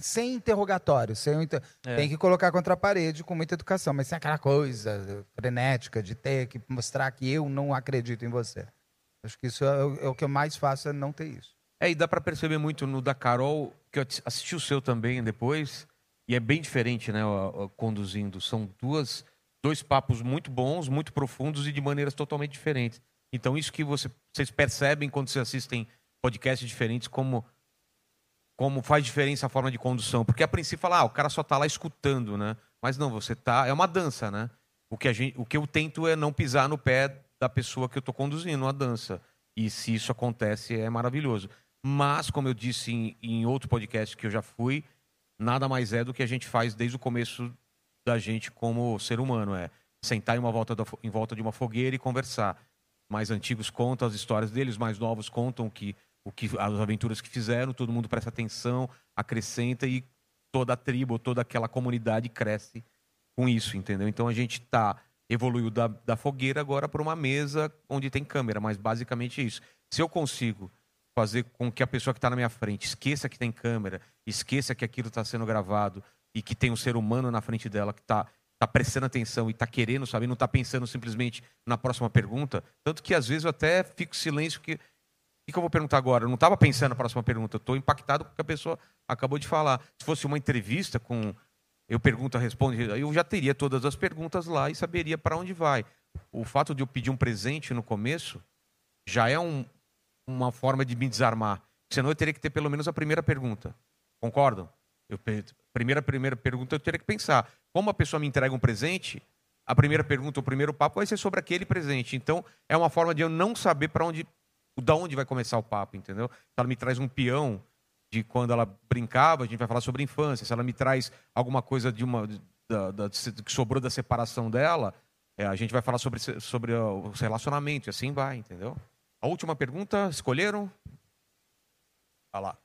Sem interrogatório. Sem inter... é. Tem que colocar contra a parede com muita educação, mas sem aquela coisa frenética de ter que mostrar que eu não acredito em você. Acho que isso é, é o que eu mais faço, é não ter isso. É, e dá para perceber muito no da Carol, que eu assisti o seu também depois, e é bem diferente, né, conduzindo. São duas, dois papos muito bons, muito profundos e de maneiras totalmente diferentes. Então, isso que você, vocês percebem quando vocês assistem podcasts diferentes, como, como faz diferença a forma de condução. Porque a princípio fala, ah, o cara só está lá escutando, né? Mas não, você tá. É uma dança, né? O que, a gente, o que eu tento é não pisar no pé da pessoa que eu estou conduzindo a dança. E se isso acontece, é maravilhoso. Mas, como eu disse em, em outro podcast que eu já fui, nada mais é do que a gente faz desde o começo da gente como ser humano, é sentar em, uma volta da, em volta de uma fogueira e conversar. Mais antigos contam as histórias deles, mais novos contam que, o que as aventuras que fizeram, todo mundo presta atenção, acrescenta e toda a tribo, toda aquela comunidade cresce com isso, entendeu? Então a gente tá evoluiu da, da fogueira agora para uma mesa onde tem câmera, mas basicamente é isso. Se eu consigo fazer com que a pessoa que está na minha frente esqueça que tem câmera, esqueça que aquilo está sendo gravado e que tem um ser humano na frente dela que está tá prestando atenção e está querendo saber, não está pensando simplesmente na próxima pergunta. Tanto que às vezes eu até fico silêncio que que eu vou perguntar agora? Eu não estava pensando na próxima pergunta, estou impactado com o que a pessoa acabou de falar. Se fosse uma entrevista com eu pergunto, responde, eu já teria todas as perguntas lá e saberia para onde vai. O fato de eu pedir um presente no começo já é um, uma forma de me desarmar. Senão eu teria que ter pelo menos a primeira pergunta. Concordam? Eu, primeira, primeira pergunta eu teria que pensar. Como a pessoa me entrega um presente, a primeira pergunta, o primeiro papo vai ser sobre aquele presente. Então, é uma forma de eu não saber para onde, da onde vai começar o papo, entendeu? Se ela me traz um peão de quando ela brincava, a gente vai falar sobre infância. Se ela me traz alguma coisa de uma da, da, que sobrou da separação dela, é, a gente vai falar sobre, sobre o relacionamento e assim vai, entendeu? A última pergunta, escolheram? Vai lá.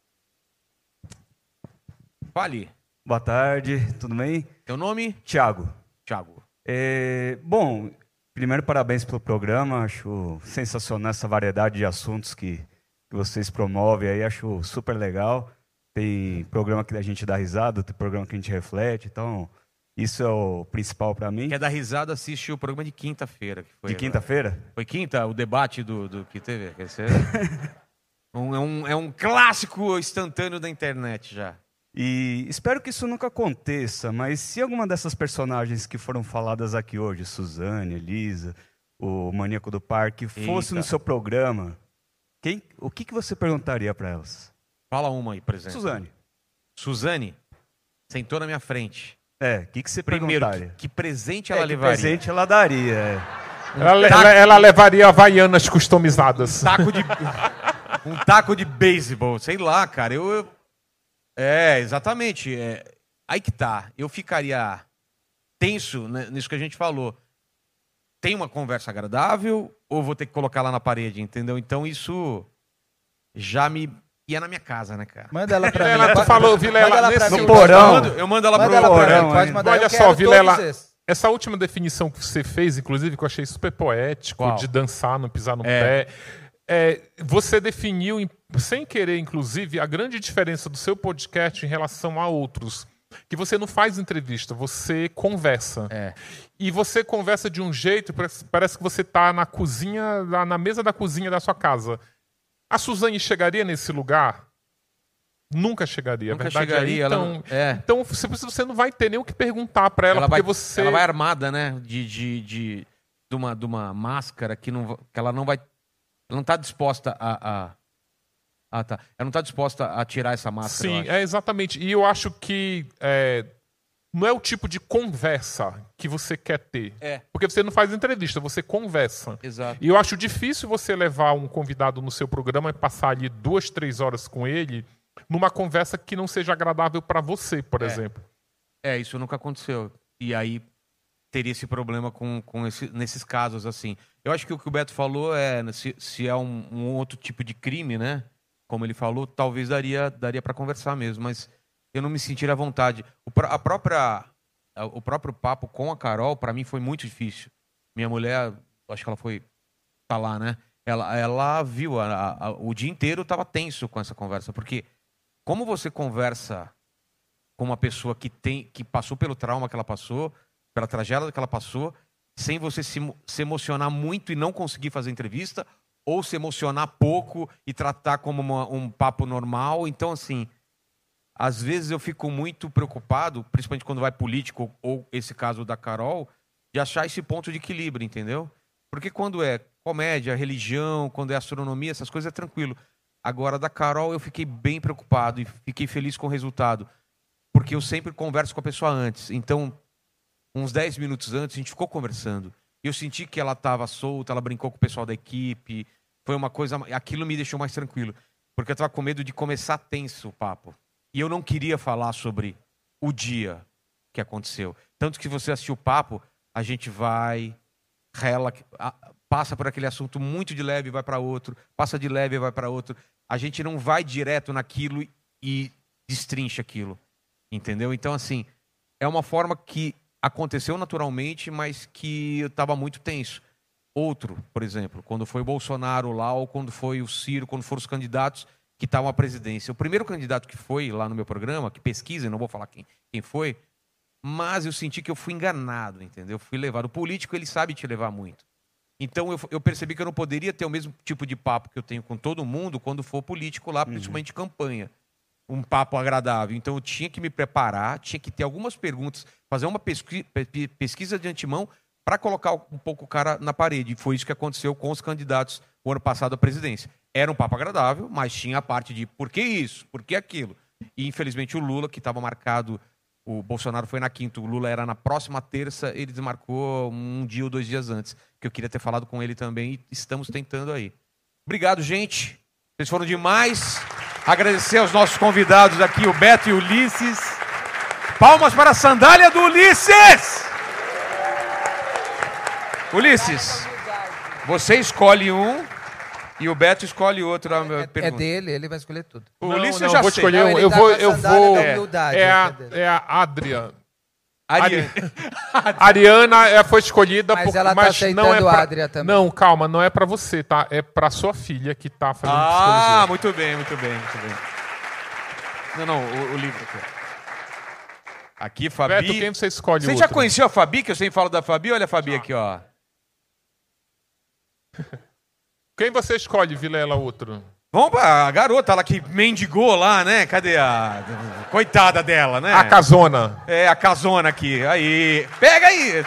Fale. Boa tarde, tudo bem? Teu nome? Tiago. Tiago. É, bom, primeiro parabéns pelo programa, acho sensacional essa variedade de assuntos que, que vocês promovem aí, acho super legal. Tem programa que a gente dá risada, tem programa que a gente reflete, então isso é o principal para mim. Quer dar risada, assiste o programa de quinta-feira. De quinta-feira? Foi quinta, o debate do, do que teve. um, é, um, é um clássico instantâneo da internet já. E espero que isso nunca aconteça, mas se alguma dessas personagens que foram faladas aqui hoje, Suzane, Elisa, o Maníaco do Parque, fosse Eita. no seu programa, quem, o que, que você perguntaria para elas? Fala uma aí, por exemplo. Suzane. Suzane, sentou na minha frente. É, o que, que você Primeiro, perguntaria? Que, que presente ela é, levaria? Que presente ela daria, é. Ela, ela, ela, levaria havaianas customizadas. Um taco de, um taco de beisebol, sei lá, cara. Eu, eu é, exatamente. É, aí que tá. Eu ficaria tenso né, nisso que a gente falou. Tem uma conversa agradável ou vou ter que colocar lá na parede, entendeu? Então isso já me ia na minha casa, né, cara? Manda ela pra Vilela, mim. tu falou, Vilela, nesse no porão. Eu mando, eu mando ela Manda pro ela porão. pode mandar. Olha só, Vilela, essa última definição que você fez, inclusive, que eu achei super poético, Qual? de dançar, não pisar no É. pé. É, você definiu, em- sem querer, inclusive, a grande diferença do seu podcast em relação a outros. Que você não faz entrevista, você conversa. É. E você conversa de um jeito, parece, que você está na cozinha, na, mesa da cozinha da sua casa. A Suzane chegaria nesse lugar? Nunca chegaria, Nunca verdade chegaria, é. ela Então, não- é. então você, não vai ter nem o que perguntar para ela, Ela porque vai, você. ela vai armada, né? De, de, de, de, uma, de uma máscara que, não, que ela não vai. Ela não está disposta a. a... Ah, tá. Ela não está disposta a tirar essa máscara. Sim, é exatamente. E eu acho que é, não é o tipo de conversa que você quer ter. É. Porque você não faz entrevista, você conversa. Exato. E eu acho difícil você levar um convidado no seu programa e passar ali duas, três horas com ele numa conversa que não seja agradável para você, por É. exemplo. É, isso nunca aconteceu. E aí teria esse problema com, com esse, nesses casos, assim. Eu acho que o que o Beto falou é, se, se é um, um outro tipo de crime, né? Como ele falou, talvez daria, daria para conversar mesmo, mas eu não me sentiria à vontade. O, a própria, o próprio papo com a Carol, para mim, foi muito difícil. Minha mulher, acho que ela foi tá lá, né? Ela, ela viu, a- a- o dia inteiro estava tenso com essa conversa, porque como você conversa com uma pessoa que tem que passou pelo trauma que ela passou, pela tragédia que ela passou, sem você se, se emocionar muito e não conseguir fazer entrevista, ou se emocionar pouco e tratar como uma- um papo normal. Então, assim, às vezes eu fico muito preocupado, principalmente quando vai político, ou esse caso da Carol, de achar esse ponto de equilíbrio, entendeu? Porque quando é comédia, religião, quando é astronomia, essas coisas é tranquilo. Agora, da Carol, eu fiquei bem preocupado e fiquei feliz com o resultado. Porque eu sempre converso com a pessoa antes. Então, uns 10 minutos antes, a gente ficou conversando. Eu senti que ela estava solta, ela brincou com o pessoal da equipe. Foi uma coisa. Aquilo me deixou mais tranquilo. Porque eu estava com medo de começar tenso o papo. E eu não queria falar sobre o dia que aconteceu. Tanto que você assistir o papo, a gente vai, rela, passa por aquele assunto muito de leve vai para outro, passa de leve e vai para outro. A gente não vai direto naquilo e destrincha aquilo. Entendeu? Então, assim, é uma forma que aconteceu naturalmente, mas que eu estava muito tenso. Outro, por exemplo, quando foi o Bolsonaro lá, ou quando foi o Ciro, quando foram os candidatos que estavam à presidência. O primeiro candidato que foi lá no meu programa, que pesquisa, não vou falar quem, quem foi, mas eu senti que eu fui enganado, entendeu? Fui levado. O político, ele sabe te levar muito. Então eu, eu percebi que eu não poderia ter o mesmo tipo de papo que eu tenho com todo mundo quando for político lá, principalmente campanha. Um papo agradável. Então eu tinha que me preparar, tinha que ter algumas perguntas, fazer uma pesqui- pe- pe- pesquisa de antemão para colocar um pouco o cara na parede. E foi isso que aconteceu com os candidatos o ano passado à presidência. Era um papo agradável, mas tinha a parte de por que isso, por que aquilo. E infelizmente o Lula, que estava marcado, o Bolsonaro foi na quinta, o Lula era na próxima terça, ele desmarcou um dia ou dois dias antes, que eu queria ter falado com ele também e estamos tentando aí. Obrigado, gente. Vocês foram demais. Agradecer aos nossos convidados aqui, o Beto e o Ulisses. Palmas para a sandália do Ulisses! Ulisses, você escolhe um e o Beto escolhe outro. minha É pergunta. dele, ele vai escolher tudo. O Não, Ulisses não, eu já vou sei. escolher Não, um. Eu tá vou, eu vou. humildade, É a, é a Adria. Ariane. Ariana é, foi escolhida Mas por, ela tá mas não é pra, Adria também. Não, calma, não é pra você, tá? É pra sua filha que tá fazendo Ah, psicologia. muito bem, muito bem, muito bem. Não, não, o, o livro aqui. ó. Aqui, Fabi. Beto, quem você escolhe Você outro? já conheceu a Fabi, que eu sempre falo da Fabi? Olha a Fabi aqui, ó. Quem você escolhe, Vilela, outro? Vamos pra garota, ela que mendigou lá, né? Cadê a. Coitada dela, né? A Casona. É, a casona aqui. Aí. Pega aí.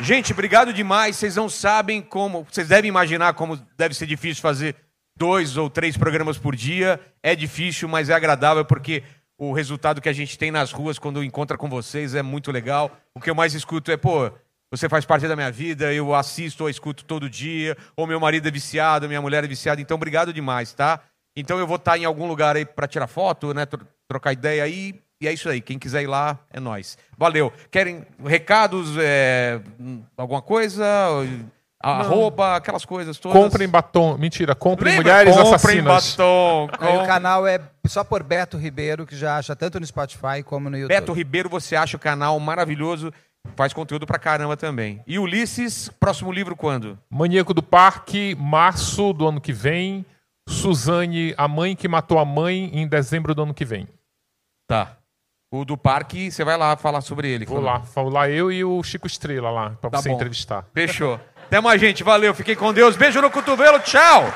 Gente, obrigado demais. Vocês não sabem como. Vocês devem imaginar como deve ser difícil fazer dois ou três programas por dia. É difícil, mas é agradável porque o resultado que a gente tem nas ruas quando encontra com vocês é muito legal. O que eu mais escuto é, pô, você faz parte da minha vida, eu assisto ou escuto todo dia, ou meu marido é viciado, minha mulher é viciada, então obrigado demais, tá? Então eu vou estar em algum lugar aí para tirar foto, né, tro- trocar ideia aí, e é isso aí. Quem quiser ir lá, é nós. Valeu. Querem recados, é, alguma coisa? Arroba, aquelas coisas todas. Comprem batom. Mentira, comprem Lembra? mulheres Comprem assassinas. batom. Aí o com- canal é só por Beto Ribeiro, que já acha tanto no Spotify como no YouTube. Beto Ribeiro, você acha o canal maravilhoso, faz conteúdo pra caramba também. E Ulisses, próximo livro quando? Maníaco do Parque, março do ano que vem. Suzane, a mãe que matou a mãe, em dezembro do ano que vem. Tá. O do parque, você vai lá falar sobre ele. Vou quando- lá, vou lá eu e o Chico Estrela lá, pra Tá você bom. entrevistar. Fechou. Até mais, gente. Valeu. Fiquem com Deus. Beijo no cotovelo. Tchau.